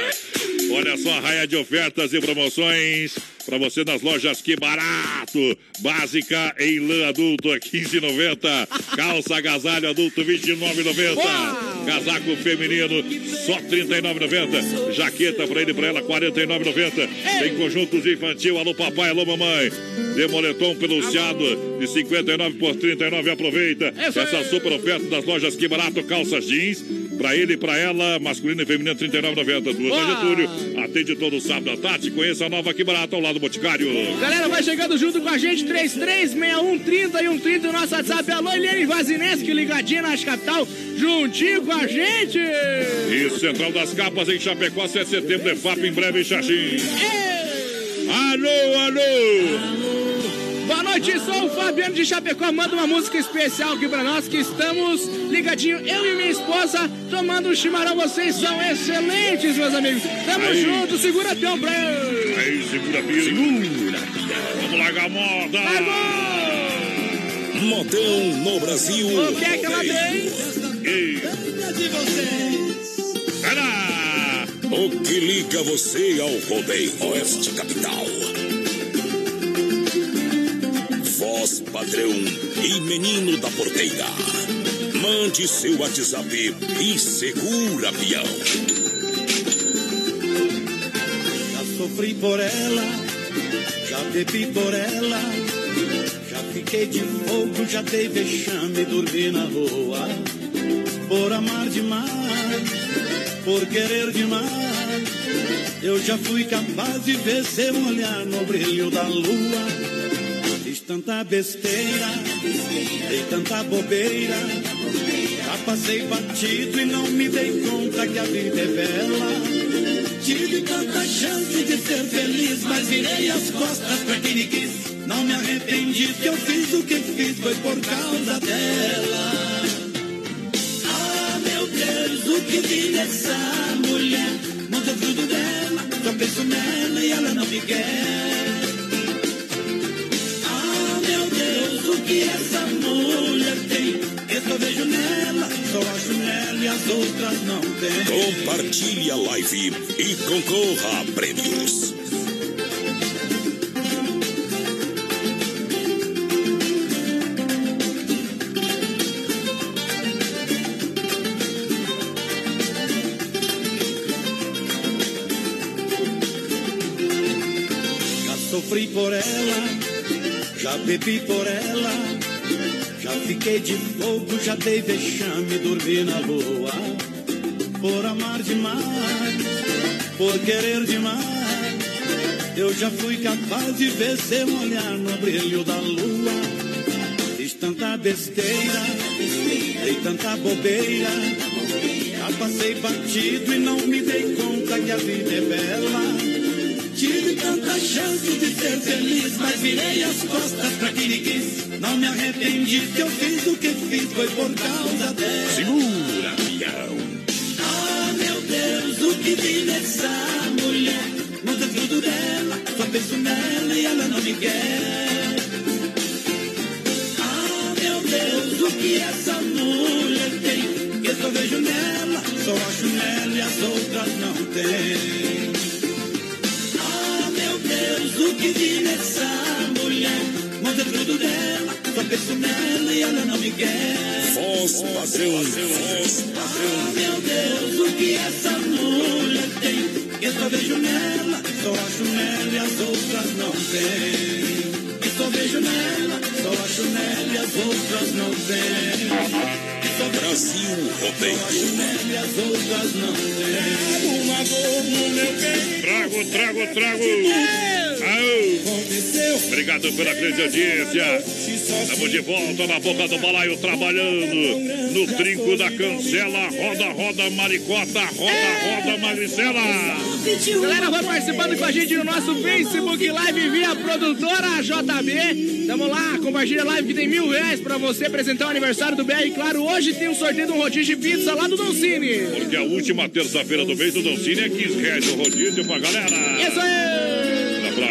S1: Olha só a raia de ofertas e promoções para você nas lojas Que Barato. Básica em lã adulto a 15,90. Calça agasalho adulto 29,90. Casaco feminino só 39,90. Jaqueta para ele e para ela 49,90. Tem conjuntos infantil, alô papai, alô mamãe. Demoletom peluciado de 59 por 39. Aproveita essa super oferta das lojas Que Barato. Calças jeans para ele e para ela, masculino e feminino 39,90. Duas na Getúlio. Atende todo sábado à tarde. Conheça a nova Que Barato ao lado do Boticário.
S3: Galera, vai chegando junto com a gente, 336130 e 130 no nosso WhatsApp. Alô, Eliane Vazineski, ligadinha na capital, juntinho com a gente.
S1: E Central das Capas em Chapecó, 7 de setembro, é FAP em breve em Xaxim. Alô, alô!
S3: Boa noite, sou o Fabiano de Chapecó. Manda uma música especial aqui pra nós que estamos ligadinho, eu e minha esposa, tomando um chimarrão. Vocês são excelentes, meus amigos. Tamo
S1: Aí.
S3: junto, segura teu ele.
S1: Aí, segura a pila. Segura Vamos largar a moda.
S2: Modão no Brasil.
S3: O que é que ela tem?
S1: Era!
S2: O que liga você ao rodeio Oeste Capital. Voz padrão e menino da porteira. Mande seu WhatsApp e segura, peão.
S16: Já sofri por ela,
S23: já bebi por ela, já fiquei de fogo, já dei vexame, dormi na rua. Por amar demais, por querer demais, eu já fui capaz de ver seu olhar no brilho da lua. Tanta besteira, dei tanta bobeira, já passei batido e não me dei conta que a vida é bela. Tive tanta chance de ser feliz, mas virei as costas pra quem me quis. Não me arrependi que eu fiz o que fiz, foi por causa dela. Ah, meu Deus, o que vi nessa mulher? Tô tudo dela, só penso nela e ela não me quer. As outras não tem.
S2: Compartilhe a live e concorra a prêmios.
S23: Já sofri por ela, já bebi por ela, fiquei de fogo, já dei vexame, dormi na lua. Por amar demais, por querer demais, eu já fui capaz de ver seu olhar no brilho da lua. Fiz tanta besteira, dei tanta bobeira, já passei batido e não me dei conta que a vida é bela. Tive tanta chance de ser feliz, mas virei as costas pra quem me quis. Não me arrependi que eu fiz o que fiz, foi por causa dela.
S2: Segura, pião.
S23: Ah, meu Deus, o que vi nessa mulher? Não duvido dela, só penso nela e ela não me quer. Ah, meu Deus, o que essa mulher tem? Eu só vejo nela, só acho nela e as outras não tem. O que vi nessa mulher? Monta tudo dela, só penso nela e ela não me quer.
S2: Voz padrão, voz
S23: Ah, meu Deus, o que essa mulher tem? Eu só vejo nela, só acho nela e as outras não tem. Eu só vejo nela, só acho nela e as outras não tem.
S2: Brasil Rodeio.
S23: Nela e as outras não tem. Uma dor no meu peito.
S1: Trago, trago, trago. Aô. Obrigado pela grande audiência. Estamos de volta na boca do balaio, trabalhando no trinco da cancela. Roda, roda, maricota, roda, roda, magricela.
S3: Galera, vai participando com a gente no nosso Facebook Live via produtora JB. Tamo lá, compartilha a live que tem mil reais pra você apresentar o aniversário do BR. E claro, hoje tem um sorteio de um rodízio de pizza lá do Don Cine.
S1: Porque a última terça-feira do mês do Doncini é 15 reais o rodízio pra galera.
S3: Isso aí!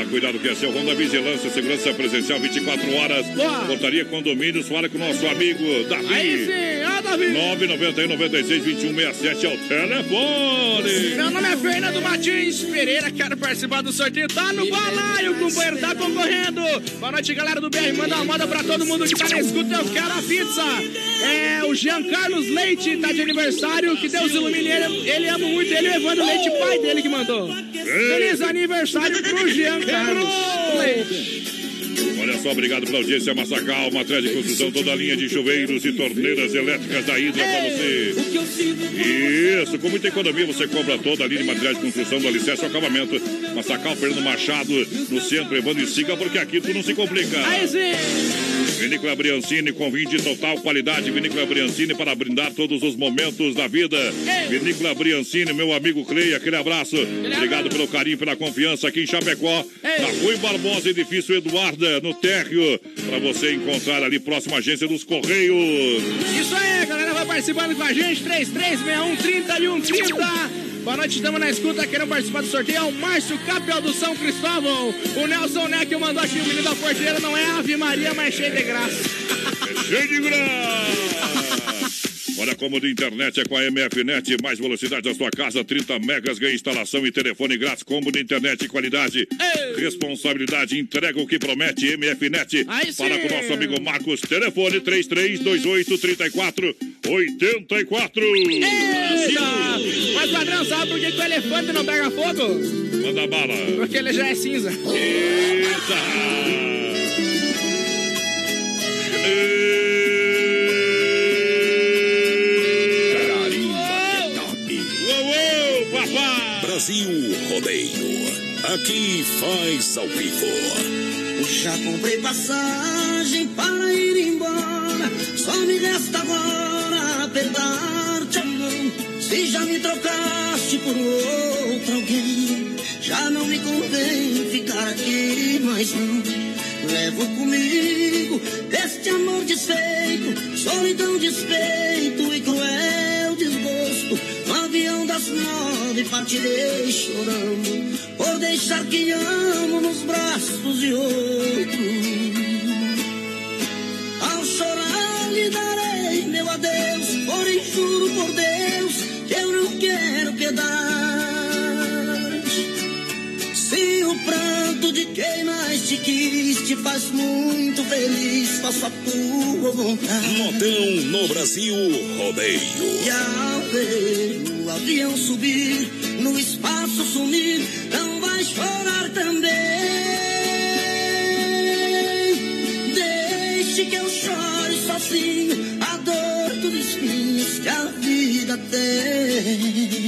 S1: Dá pra cuidar do que é seu Ronda Vigilância, segurança presencial 24 horas.
S3: Boa.
S1: Portaria Condomínios, fala com o nosso amigo Davi.
S3: Aí sim, ó, Davi!
S1: 991 96 21 67 é o telefone.
S3: Meu nome é Fernando Martins Pereira, quero participar do sorteio. Tá no balaio, companheiro, tá concorrendo. Boa noite, galera do BR. Manda uma moda pra todo mundo que tá na escuta. Eu quero a pizza. É, o Jean Carlos Leite tá de aniversário. Que Deus ilumine ele. Ele ama muito ele o Evandro Leite, pai dele que mandou. Feliz aniversário pro Jean Carlos Leite.
S1: Olha só, obrigado pela audiência Massacal, matriz de construção, toda a linha de chuveiros e torneiras elétricas da Hidra pra você. Isso, com muita economia você compra toda a linha de materiais de construção do alicerce ao acabamento. Massacal, Fernando Machado, no centro, Evandro e siga, porque aqui tu não se complica.
S3: Aí sim.
S1: Vinícola Briancini, com vinho de total qualidade. Vinícola Briancini para brindar todos os momentos da vida. Vinícola Briancini, meu amigo Clay, aquele abraço. Obrigado pelo carinho, pela confiança aqui em Chapecó. Na Rui Barbosa, edifício Eduarda, no térreo. Para você encontrar ali, próxima agência dos Correios.
S3: Isso aí, galera, vai participando com a gente. 3361 3130. Boa noite, estamos na escuta, querendo participar do sorteio. É o Márcio Capel do São Cristóvão. O Nelson Neck mandou aqui o menino da porteira. Não é Ave Maria, mas cheio de graça.
S1: É cheio de graça! Olha como de internet é com a MFNet, mais velocidade na sua casa, 30 megas, ganha instalação e telefone grátis, combo de internet e qualidade. Responsabilidade, entrega o que promete, MFNet.
S3: Aí sim.
S1: Fala com o nosso amigo Marcos, telefone 3328 34 84.
S3: Eita! Mais Voz padrão, sabe por que, que o elefante não pega fogo?
S1: Manda bala.
S3: Porque ele já é cinza.
S1: Eita! Uou, uou, papá!
S2: Brasil Rodeio. Aqui faz ao vivo.
S4: Já comprei passagem para ir embora. Só me resta agora apertar-te a mão. Se já me trocaste por outro alguém, já não me convém ficar aqui mais não. Levo comigo este amor desfeito, solidão, despeito e cruel desgosto. No avião das nove partirei chorando, por deixar quem amo nos braços de outro. Ao chorar lhe darei meu adeus, porém juro por Deus que eu não quero piedade. Se o pranto de quem mais te quis te faz muito feliz, faço a tua vontade.
S2: Modão no Brasil Rodeio.
S4: E ao ver o avião subir, no espaço sumir, não vai chorar também. Deixe que eu chore sozinho, dor dos espinhos que a vida tem.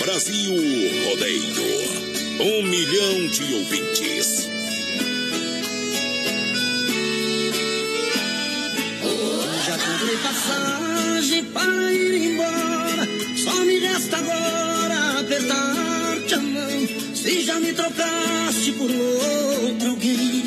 S2: Brasil Rodeio. Um milhão de ouvintes.
S4: Já comprei passagem para ir embora. Só me resta agora apertar-te a mão. Se já me trocaste por outro alguém,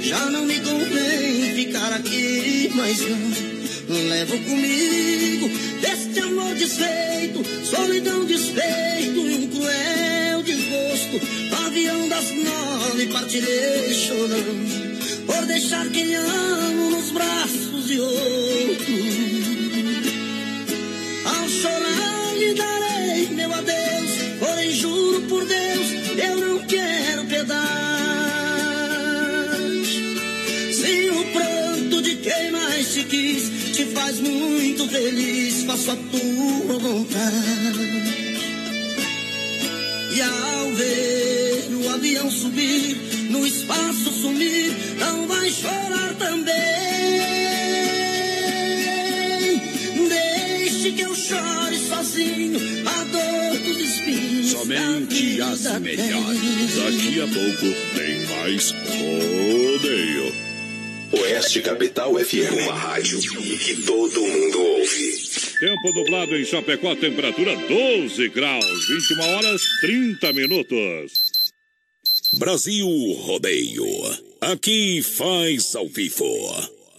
S4: já não me convém ficar aqui mais não. Levo comigo deste amor desfeito, solidão, despeito e um cruel desgosto. Avião das nove partirei chorando, por deixar quem amo nos braços de outro. Faz muito feliz, faço a tua vontade. E ao ver o avião subir, no espaço sumir, não vai chorar também. Deixe que eu chore sozinho, a dor dos espinhos.
S12: Somente as melhores. Daqui a pouco tem mais rodeio.
S18: Oeste Capital FM, uma rádio que todo mundo ouve.
S1: Tempo nublado em Chapecó, temperatura 12 graus, 21 horas 30 minutos.
S2: Brasil Rodeio. Aqui faz ao vivo.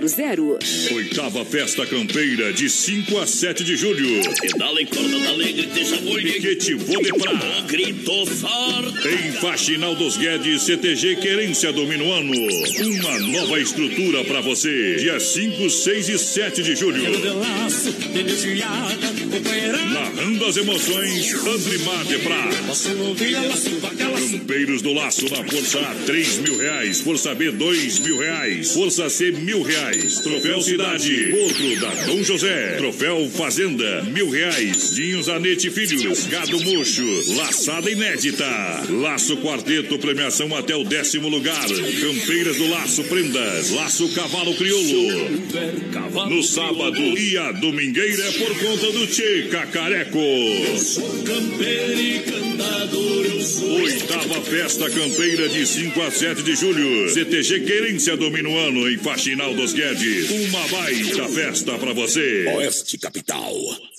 S11: 3328-3100.
S1: Oitava Festa Campeira, de 5 a 7 de julho.
S16: Pedala em corda da alegre, deixa bolha.
S1: Piquete Vodeprá.
S16: Grito forte.
S1: Em Faxinal dos Guedes, CTG Querência do Minuano. Uma nova estrutura para você. Dia 5, 6 e 7 de julho. Narrando as emoções, Andrimar de Prá. Campeiros do Laço na Força A, 3 mil reais. Força B, 2 mil reais. Força C, mil reais. Troféu Cidade, outro da Dom José. Troféu Fazenda, mil reais. Dinhos Anete Filhos, Gado Mocho, Laçada Inédita. Laço Quarteto, premiação até o décimo lugar. Campeiras do Laço Prendas, Laço Cavalo Crioulo. No sábado e a domingueira é por conta do Tchê Cacareco.
S8: Campeiro e
S1: Oitava Festa Campeira de 5 a 7 de julho. CTG Querência domina o ano em Faxinal dos Guedes. Uma baita festa pra você.
S2: Oeste Capital.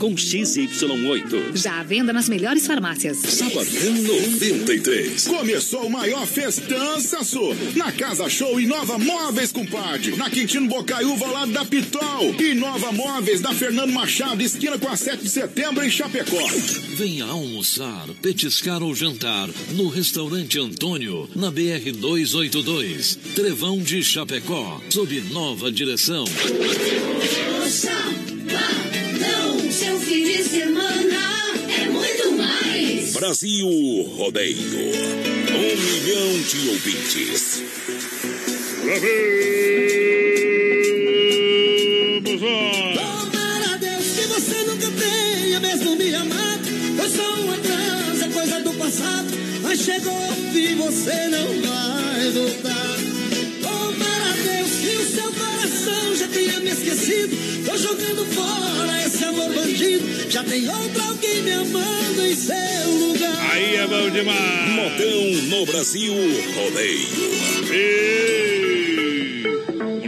S13: com XY8.
S14: Já à venda nas melhores farmácias.
S2: Sabadão 93.
S24: Começou o maior festança, Su. Na Casa Show Inova Móveis, compadre. Na Quintino Bocaiúva, ao lado da Pitol. Inova Móveis, da Fernando Machado, esquina com a 7 de setembro, em Chapecó.
S19: Venha almoçar, petiscar ou jantar no Restaurante Antônio, na BR 282, Trevão de Chapecó, sob nova direção.
S8: Não, seu fim de semana é muito mais.
S2: Brasil Rodeio. Um milhão de ouvintes.
S1: Vamos lá.
S8: Tomara a Deus que você nunca tenha mesmo me amado. Foi só uma trança, coisa do passado. Mas chegou fim, você não vai voltar. Tô jogando fora esse amor bandido. Já tem outro alguém me amando em seu lugar.
S1: Aí é bom demais.
S2: Modão no Brasil Rodeio.
S1: Ei!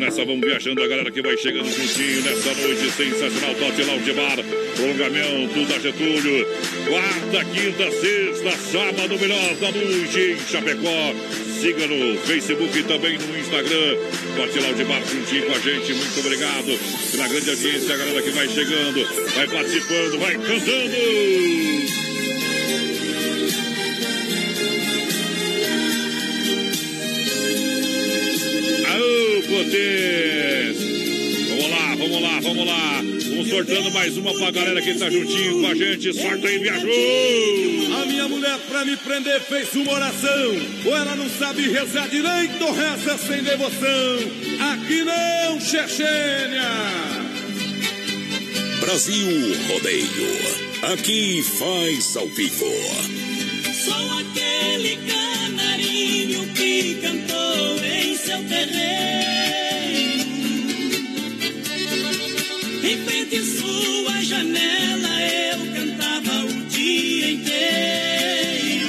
S1: Nessa vamos viajando a galera que vai chegando juntinho nessa noite sensacional. Tote Lounge Bar, prolongamento da Getúlio. Quarta, quinta, sexta, sábado, melhor da noite em Chapecó. Siga no Facebook e também no Instagram. Tote Lounge Bar juntinho com a gente. Muito obrigado pela grande audiência, a galera que vai chegando, vai participando, vai cantando. Sortando mais uma pra galera que tá juntinho com a gente. Sorta aí, viajou!
S23: A minha mulher, pra me prender, fez uma oração. Ou ela não sabe rezar direito ou reza sem devoção. Aqui não, Chechênia!
S2: Brasil Rodeio. Aqui faz ao vivo.
S8: Sou aquele canarinho que cantou em seu terreiro. Em frente à sua janela eu cantava o dia inteiro.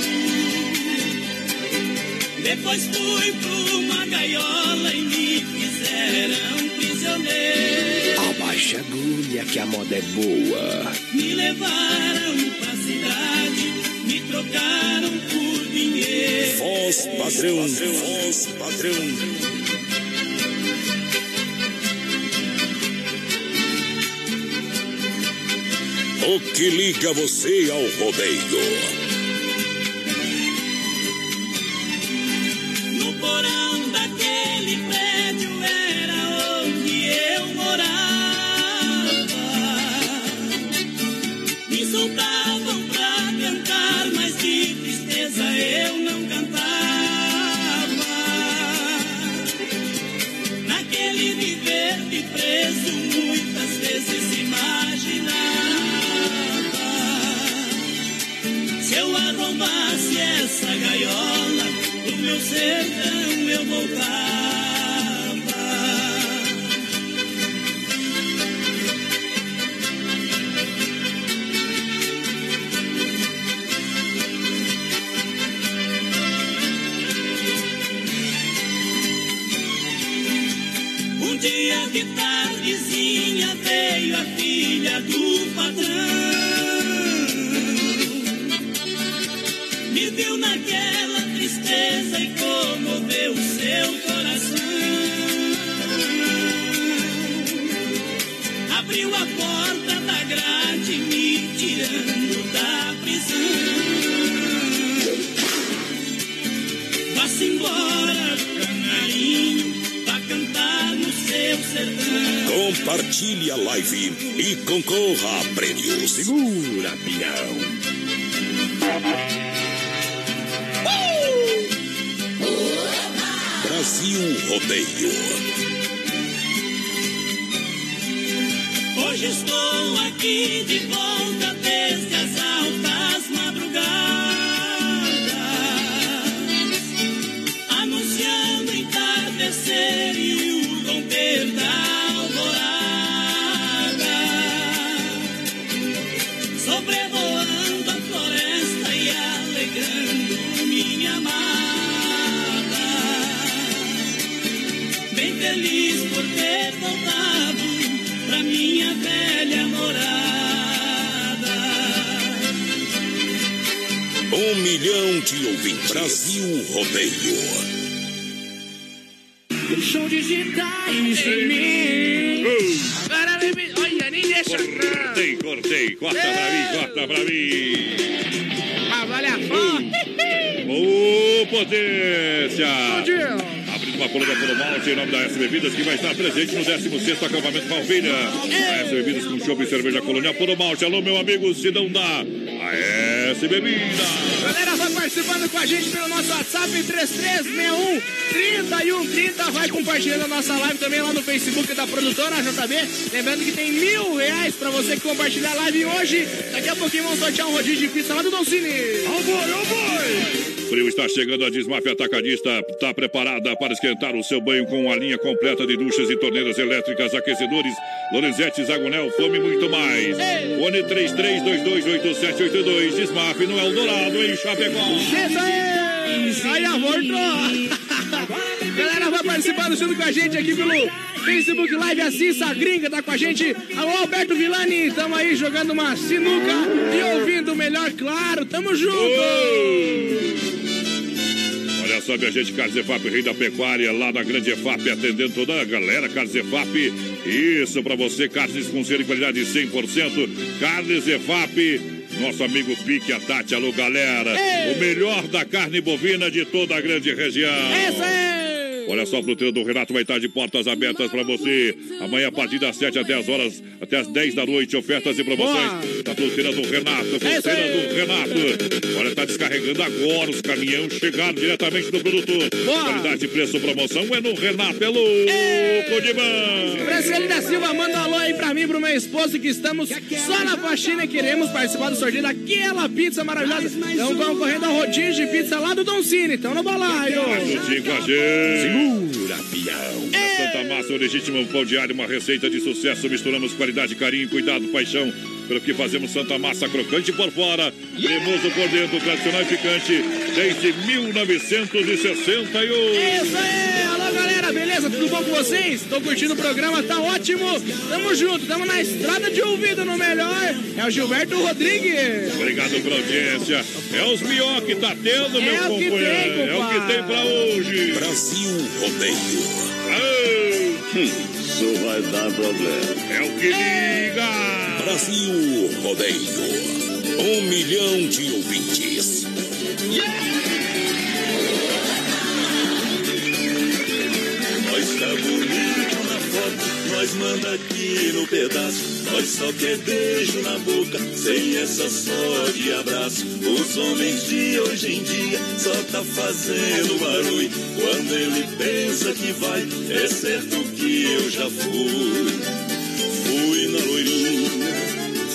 S8: Depois fui pra uma gaiola e me fizeram prisioneiro.
S9: Abaixa a agulha que a moda é boa.
S8: Me levaram pra cidade, me trocaram por dinheiro.
S2: Voz padrão, voz padrão. O que liga você ao rodeio?
S8: Arrombasse essa gaiola, pro meu sertão eu voltava. Um dia de tardezinha veio a
S2: compartilhe a live e concorra a prêmio.
S9: Segura, Pinhão.
S2: Brasil Rodeio.
S8: Hoje estou aqui de volta
S2: Um milhão de ouvintes. Brasil Rodeio.
S3: Show digitais em mim. Agora vem me- Olha, nem deixa.
S1: Cortei, cortei. Corta pra mim, corta pra mim.
S3: Ah, vale a fome.
S1: Ô, potência!
S3: Bom dia.
S1: Abrindo uma coluna pelo malte em nome da S Bebidas, que vai estar presente no 16º acampamento Palmeira. A S Bebidas com chopp e cerveja colonial pelo malte. Alô, meu amigo Sidão da a S Bebidas.
S3: Galera, vai participando com a gente pelo nosso WhatsApp 3361 3130. Vai compartilhando a nossa live também lá no Facebook da produtora JB. Lembrando que tem mil reais pra você que compartilhar a live hoje. Daqui a pouquinho vamos sortear um rodízio de pizza lá do Don Cine. Boy, oh boy!
S1: Frio está chegando, a Desmaf Atacadista está preparada para esquentar o seu banho com a linha completa de duchas e torneiras elétricas, aquecedores, Lorenzetti, Zagonel, Fome e muito mais. Fone 33228782, Desmaf no Eldorado, em Chapecó.
S3: Isso aí! Aí, voltou! Galera, vai participando junto com a gente aqui pelo Facebook Live. A Cissa Gringa tá com a gente. Alô, Alberto Villani, tamo aí jogando uma sinuca e ouvindo o melhor, claro. Tamo junto!
S1: Olha só, minha gente, Carlos EFAP, rei da pecuária, lá na Grande EFAP, atendendo toda a galera. Carlos EFAP, isso pra você, carnes com selo de qualidade 100%. Carnes EFAP, nosso amigo Pique, a Tati, alô, galera. O melhor da carne bovina de toda a grande região.
S3: Essa é!
S1: Olha só, a fruteira do Renato vai estar de portas abertas para você. Amanhã, a partir das 7 até as horas, até as 10 da noite, ofertas e promoções da fruteira do Renato.
S3: É
S1: Fruteira do Renato. Olha, está descarregando agora os caminhões, chegaram diretamente do produtor. Qualidade, preço, promoção é no Renato. É louco demais.
S3: Franciele da Silva, manda um alô aí pra mim e pro meu esposo que estamos só na faxina e queremos participar do sorteio daquela pizza maravilhosa. Estão concorrendo ao rodízio de pizza lá do Don Cine. Então no balaio.
S1: Juntinho com a gente.
S2: Segura, pião.
S1: Na Santa Massa, o legítimo pão diário, uma receita de sucesso. Misturamos qualidade, carinho, cuidado, paixão. Pelo que fazemos Santa Massa crocante por fora, cremoso por dentro, tradicional e picante, desde 1961.
S3: Isso aí! Alô, galera, beleza? Tudo bom com vocês? Tô curtindo o programa, tá ótimo. Tamo junto, tamo na estrada de ouvido no melhor. É o Gilberto Rodrigues.
S1: Obrigado pela audiência. É os mió que tá tendo, meu
S3: É o que
S1: companheiro.
S3: tem,
S1: é o que tem pra hoje.
S2: Brasil Rodeio.
S1: Isso vai dar problema. É o que liga.
S2: Brasil Rodeio. Um milhão de ouvintes.
S8: Nós tá bonito na foto, nós manda aqui no pedaço. Nós só quer beijo na boca, sem essa só de abraço. Os homens de hoje em dia só tá fazendo barulho. Quando ele pensa que vai, é certo que eu já fui. Fui na loirinha,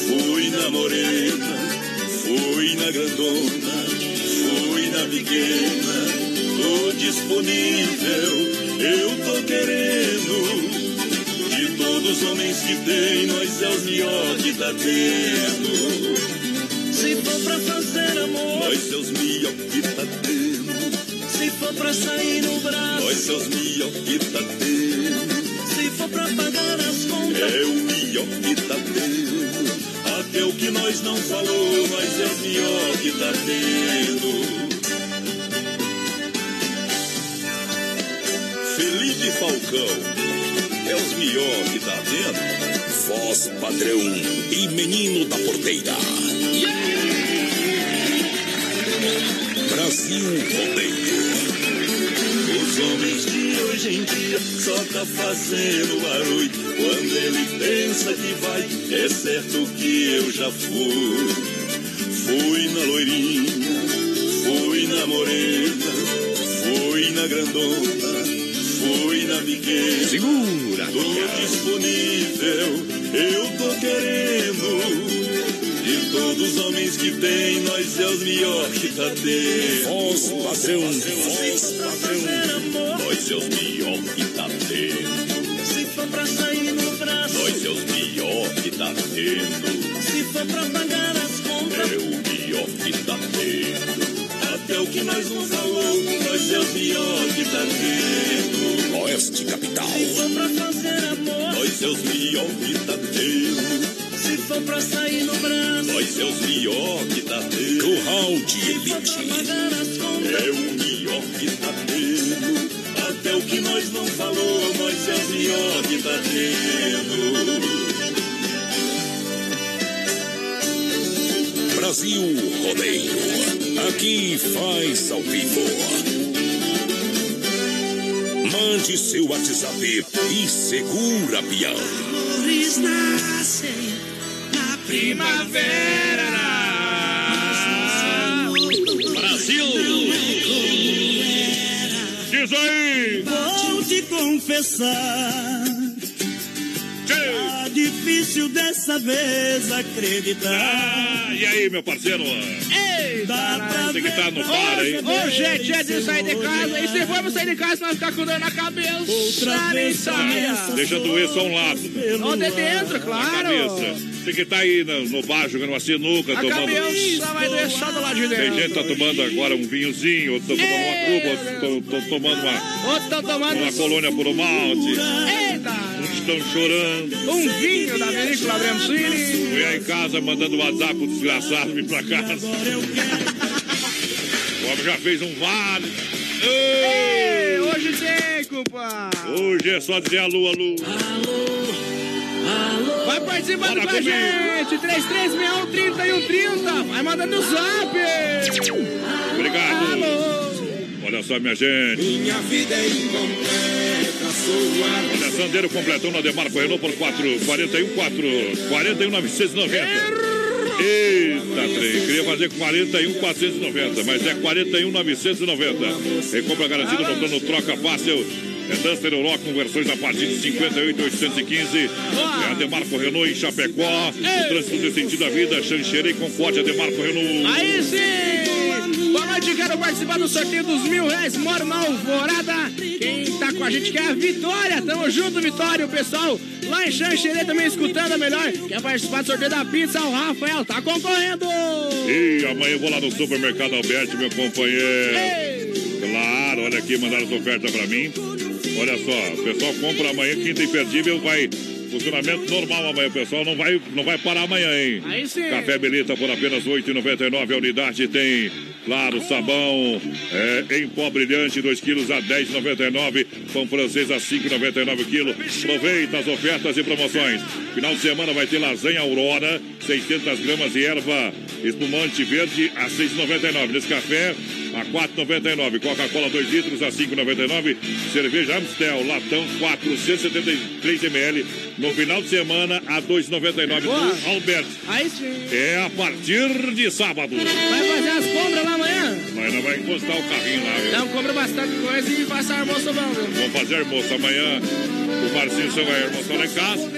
S8: fui na morena, fui na grandona, fui na pequena. Tô disponível, eu tô querendo. De todos os homens que tem, nós é os melhor que tá tendo. Se for pra fazer amor, nós é os melhor que tá tendo. Se for pra sair no braço, nós é os melhor que tá tendo. For pra pagar as contas, é o melhor que tá tendo. Até o que nós não falou, nós é o melhor que tá tendo.
S2: Felipe Falcão. É os melhor que tá vendo? Voz padrão e menino da porteira. Brasil Rodeio.
S8: Os homens de hoje em dia só tá fazendo barulho. Quando ele pensa que vai, é certo que eu já fui. Fui na loirinha, fui na morena, fui na grandona, fui na biqueira.
S12: Segura,
S8: Tô disponível, eu tô querendo. De todos os homens que tem, nós é os melhor que tá tendo.
S12: Voz padrão,
S8: voz. Nós é os melhor que tá tendo. Se for pra sair no braço, nós é os melhor que tá tendo. Se for pra pagar as contas, é o melhor que tá tendo. Até o que nós não falou, nós é os melhor que tá tendo.
S12: Oeste Capital.
S8: Se for pra fazer amor, nós é os melhor que tá tendo. Se for pra sair no braço, nós é os melhor que tá tendo.
S12: Curral de Elite.
S8: É o melhor que tá tendo. O que nós não falou, nós é os melhor que tá tendo.
S12: Brasil Rodeio. Aqui faz ao vivo. Mande seu WhatsApp e segura, peão.
S8: Flores nascem na primavera.
S1: Aí!
S8: Vou te confessar. Tá difícil dessa vez acreditar.
S1: Ah, e aí, meu parceiro?
S3: Ei,
S1: Você que tá no bar aí.
S3: Hoje é dia de sair de casa. E se formos sair de casa, nós ficar com dor na cabeça.
S8: Outra vez.
S1: Deixa doer só um lado.
S3: Ou de dentro, claro.
S1: Cabeça. Você que tá aí no, no bar jogando uma sinuca,
S3: A
S1: tomando.
S3: cabeça vai doer só do lado de dentro.
S1: Tem gente que tá tomando agora um vinhozinho, outros estão tomando uma cuba, outros estão tomando uma,
S3: Outros estão tomando
S1: uma colônia por malte.
S3: Eita!
S1: Estão chorando.
S3: um vinho da vinícola Bremsini.
S1: Mulher em casa mandando WhatsApp pro desgraçado vir pra casa. O homem já fez um vale.
S3: Ei, hoje tem, culpa.
S1: Hoje é só dizer alô, alô.
S3: Vai participando
S1: Bora
S3: com a gente. 3361 Vai mandando o zap.
S1: Obrigado. Olha só, minha gente.
S8: Minha vida é incompleta.
S1: Olha, Sandeiro completão na Demarco Renault por 4, 41, 4, 41, 990. Eita, trem. Queria fazer 41, 490, mas é 41, 990. Recompra garantida no plano Troca Fácil. É Duster Euro com versões a partir de 58,815. É a Demarco Renault em Chapecó. O trânsito de sentido da vida. Xanxerê e Concorde, Demarco Renault.
S3: Aí sim! Boa noite, quero participar do sorteio dos mil reais. Moro na Alvorada. Quem tá com a gente quer a Vitória. Tamo junto, Vitória. O pessoal lá em Xanxerê também escutando a melhor. Quer participar do sorteio da pizza? O Rafael tá concorrendo.
S1: E amanhã eu vou lá no supermercado Alberto, meu companheiro. Claro, olha aqui, mandaram essa oferta pra mim. Olha só, o pessoal compra amanhã, quinta imperdível, vai. Funcionamento normal amanhã, pessoal não vai, não vai parar amanhã, hein?
S3: Aí sim.
S1: Café Belita por apenas R$ 8,99 a unidade. Tem, claro, sabão é, em pó brilhante, 2 quilos a R$ 10,99. Pão francês a R$ 5,99 quilo. Aproveita as ofertas e promoções. Final de semana vai ter lasanha Aurora, 600 gramas de erva espumante verde a R$ 6,99. Nesse café a R$ 4,99. Coca-Cola 2 litros a R$ 5,99. Cerveja Amstel, latão 473 ml. No final de semana a R$ 2,99
S3: Boa.
S1: do Alberto.
S3: Aí sim.
S1: É a partir de sábado.
S3: Vai fazer as compras lá amanhã?
S1: Nós não vai encostar o carrinho lá, viu?
S3: Então compra bastante coisa e faça almoço bom, viu?
S1: Vamos fazer almoço amanhã. O Marcinho só vai almoçar lá em casa.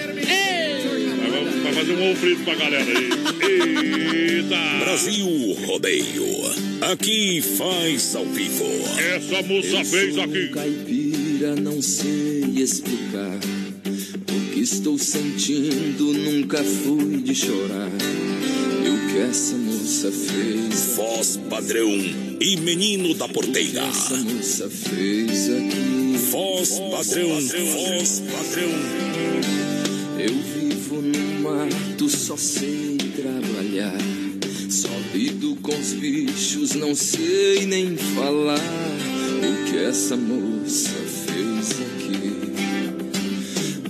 S1: Vamos vai fazer um ovo frito pra galera aí. Eita!
S12: Brasil Rodeio. Aqui faz ao vivo.
S1: Essa moça fez aqui.
S10: caipira, não sei explicar. O que estou sentindo, nunca fui de chorar. E o que essa moça fez.
S12: Voz padrão e menino da porteira.
S10: Essa moça fez aqui.
S12: Voz padrão, voz padrão.
S10: Eu vivo no mato, só sei trabalhar. Só lido com os bichos, não sei nem falar. O que essa moça fez aqui?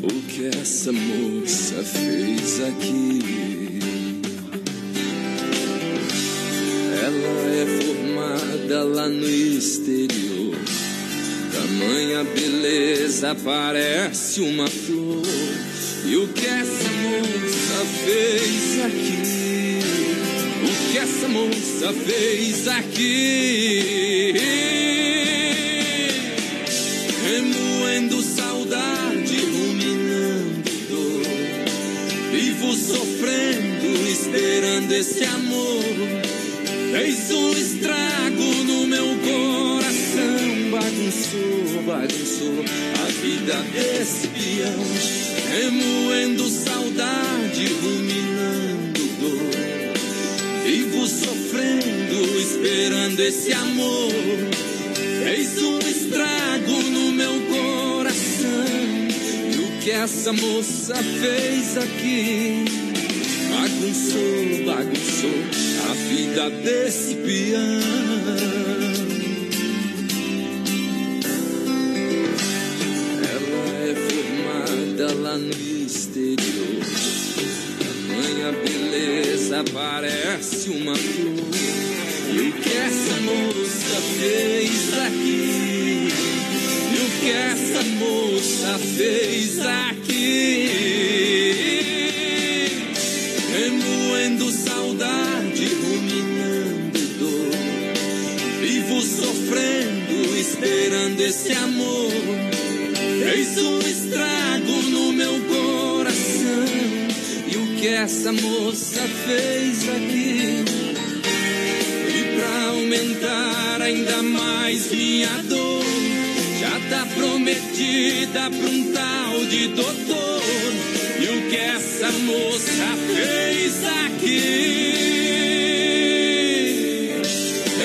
S10: O que essa moça fez aqui? Ela é formada lá no exterior. Tamanha beleza parece uma flor. E o que essa moça fez aqui? que essa moça fez aqui. Remoendo saudade, ruminando dor. Vivo sofrendo, esperando esse amor. Fez um estrago no meu coração. Bagunçou, bagunçou a vida desse peão. Remoendo saudade, ruminando dor Vivo sofrendo, esperando esse amor. Fez um estrago no meu coração. E o que essa moça fez aqui? Bagunçou, bagunçou a vida desse peão. Ela é formada lá no parece uma flor. E o que essa moça fez aqui? E o que essa moça fez aqui? Remoendo saudade, ruminando dor. Vivo sofrendo, esperando esse amor. Fez um essa moça fez aqui? E pra aumentar ainda mais minha dor, já tá prometida pra um tal de doutor. E o que essa moça fez aqui?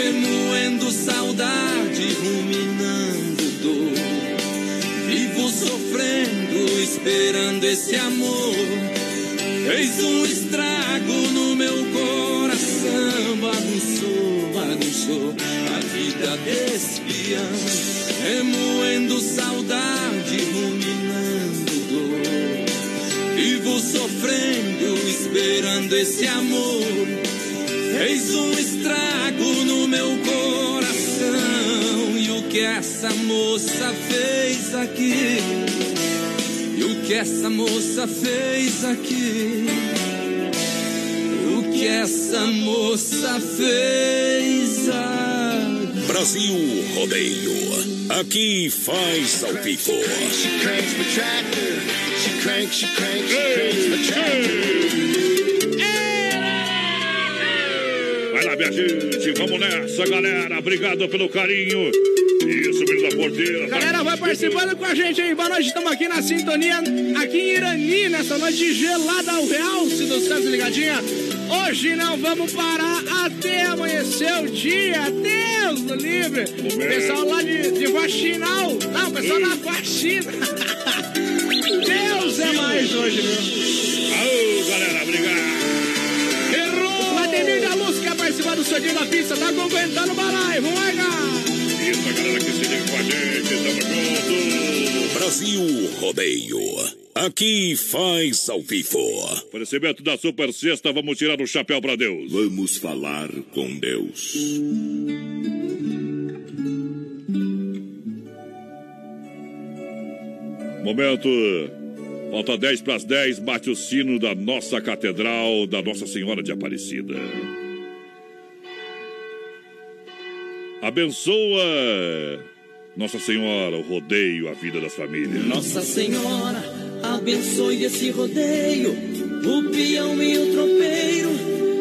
S10: Remoendo saudade, ruminando dor. Vivo sofrendo, esperando esse amor. Fez um estrago no meu coração, bagunçou, bagunçou a vida desse peão, remoendo saudade, ruminando dor. Vivo sofrendo, esperando esse amor. Fez um estrago no meu coração, e o que essa moça fez aqui? O que essa moça fez aqui? O que essa moça fez aqui?
S2: Brasil Rodeio. Aqui faz ao vivo.
S1: Vai lá, minha gente, vamos nessa, galera. Obrigado pelo carinho. Tá
S3: Galera, vai participando com a gente aí. Boa noite, estamos aqui na sintonia, aqui em Irani, nessa noite gelada ao realce dos Santos Ligadinha. Hoje não vamos parar até amanhecer o dia. Deus do livre. O pessoal lá de, de Faxinal. Não, o pessoal da faxina. Deus é mais hoje, viu?
S1: Aô, galera, obrigado.
S3: Errou! Vladimir da Luz quer participar do sorteio da pista. Tá aguentando o balaio. Vamos largar.
S1: Gente, tamo junto.
S2: Brasil Rodeio. Aqui faz ao vivo.
S1: Oferecimento da Super Sexta, vamos tirar o chapéu pra Deus.
S2: Vamos falar com Deus.
S1: Momento. Falta 10 para as 10, bate o sino da nossa catedral, da Nossa Senhora de Aparecida. Abençoa, Nossa Senhora, o rodeio, a vida das famílias.
S4: Nossa Senhora, abençoe esse rodeio, o peão e o tropeiro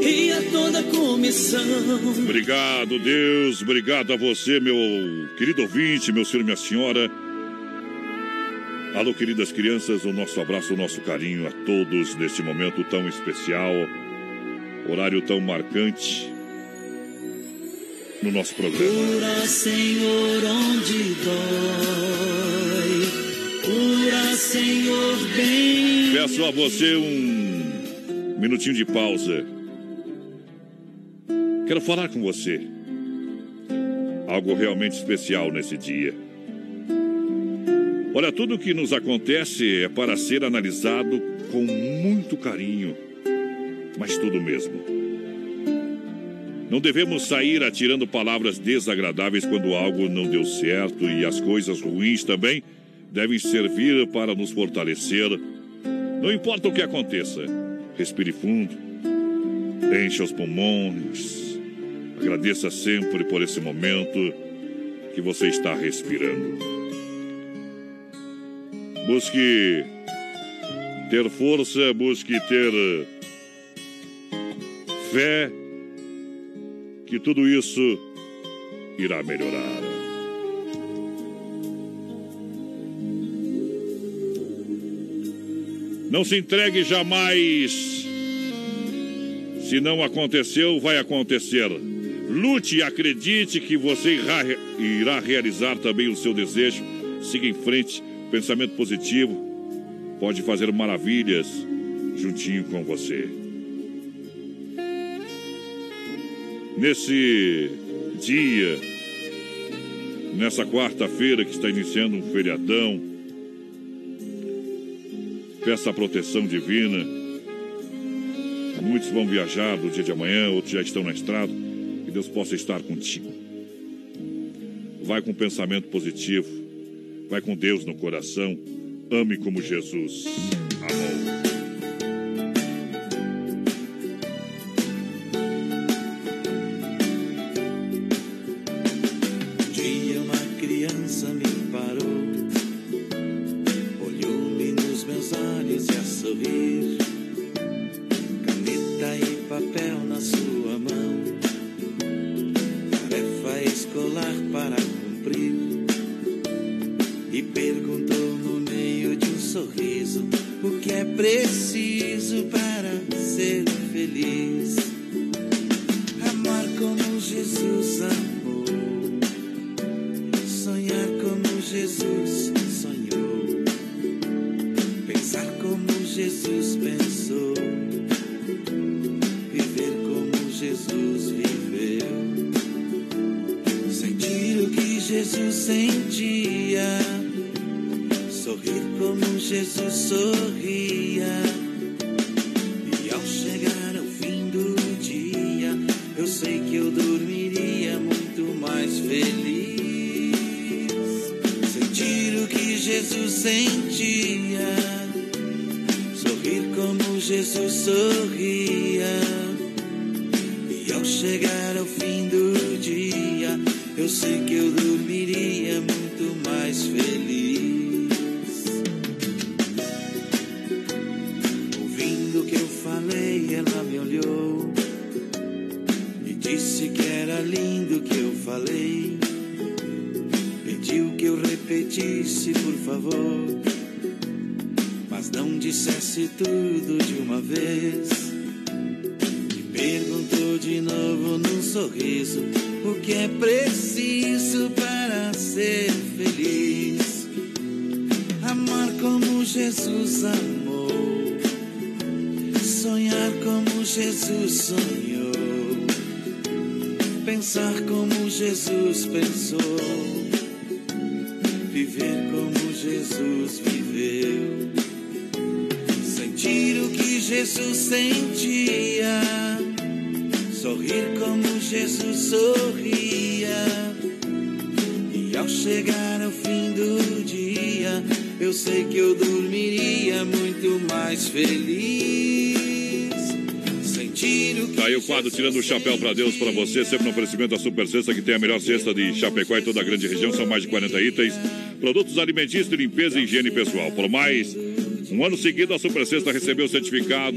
S4: e a toda a comissão.
S1: Obrigado, Deus. Obrigado a você, meu querido ouvinte, meu senhor e minha senhora. Alô, queridas crianças, o nosso abraço, o nosso carinho a todos neste momento tão especial, horário tão marcante no nosso programa.
S4: Cura, Senhor, onde dói. Cura, Senhor, bem.
S1: Peço a você um minutinho de pausa. Quero falar com você. Algo realmente especial nesse dia. Olha, tudo que nos acontece é para ser analisado com muito carinho, mas tudo mesmo. Não devemos sair atirando palavras desagradáveis quando algo não deu certo e as coisas ruins também devem servir para nos fortalecer. Não importa o que aconteça, respire fundo, encha os pulmões, agradeça sempre por esse momento que você está respirando. Busque ter força, busque ter fé, que tudo isso irá melhorar. Não se entregue jamais. Se não aconteceu, vai acontecer. Lute e acredite que você irá, irá realizar também o seu desejo. Siga em frente, pensamento positivo pode fazer maravilhas juntinho com você. Nesse dia, nessa quarta-feira que está iniciando um feriadão, peça a proteção divina. Muitos vão viajar no dia de amanhã, outros já estão na estrada. Que Deus possa estar contigo. Vai com pensamento positivo, vai com Deus no coração Ame como Jesus amou. Chapéu para Deus para você, sempre no oferecimento da Super Sexta, que tem a melhor cesta de Chapecó e toda a grande região, são mais de 40 itens, produtos alimentícios, limpeza e higiene pessoal. Por mais um ano seguido, a Super Sexta recebeu o certificado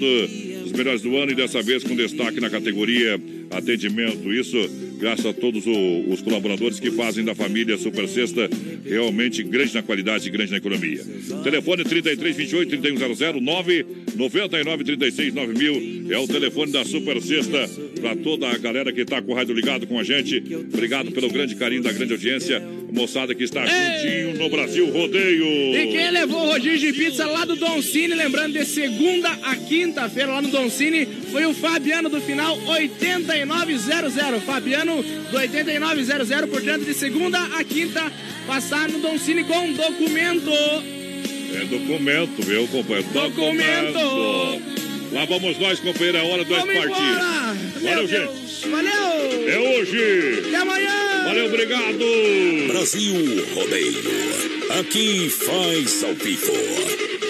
S1: dos melhores do ano e dessa vez com destaque na categoria atendimento. Isso graças a todos os colaboradores que fazem da família Super Sexta realmente grande na qualidade e grande na economia. Telefone 3328 3100 999 36 9000 é o telefone da Super Sexta para toda a galera que está com o rádio ligado com a gente. Obrigado pelo grande carinho da grande audiência, moçada que está juntinho no Brasil Rodeio.
S3: E quem levou o rodízio de pizza lá do Don Cine, lembrando de segunda a quinta-feira lá no Don Cine, foi o Fabiano do final 8900. Fabiano do 8900, portanto, de segunda a quinta, passar no Don Cine com documento.
S1: É documento, meu companheiro.
S3: Documento.
S1: Lá vamos nós, companheiro. É hora de nós
S3: Vamos
S1: partir. Valeu, gente.
S3: Valeu.
S1: É hoje.
S3: Até amanhã.
S1: Valeu, obrigado.
S2: Brasil Rodeio. Aqui faz ao vivo.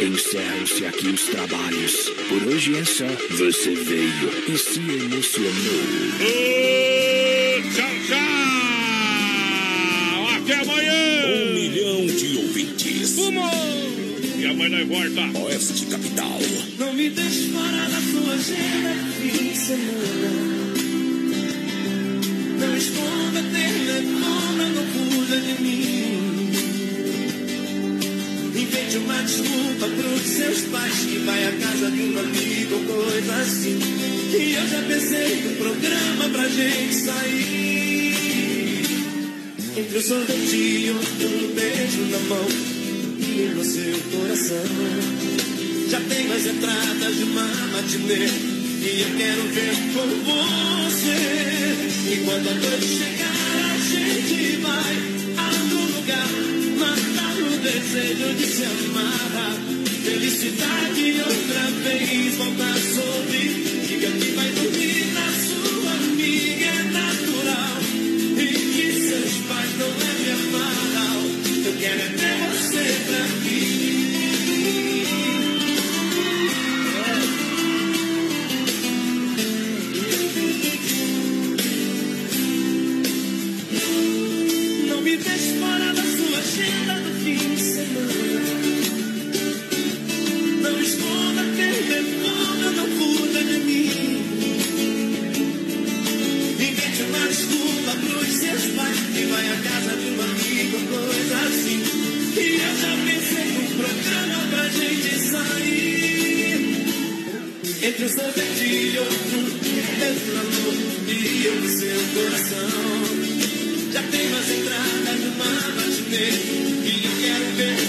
S9: Encerram-se aqui os trabalhos. Por hoje é só. Você veio e se emocionou.
S1: Tchau, tchau. Até amanhã.
S2: Um milhão de ouvintes.
S3: Fumo.
S1: E amanhã nós volta.
S2: Oeste Capital.
S8: Não me deixe fora da sua agenda fim de semana. Não esconda telefone, não fuja de mim. Invente uma desculpa pros seus pais que vai à casa de um amigo ou coisa assim. E eu já pensei no programa pra gente sair. Entre o sorvete e outro beijo na mão no seu coração. Já tem as entradas de uma matinê e eu quero ver com você. E quando a noite chegar, a gente vai a algum lugar matar o desejo de se amar. Felicidade outra vez volta a sorrir. Diga que Entre o sorvete e outro, entre amor e no seu coração. Já tenho as entradas de uma matinê e eu quero ver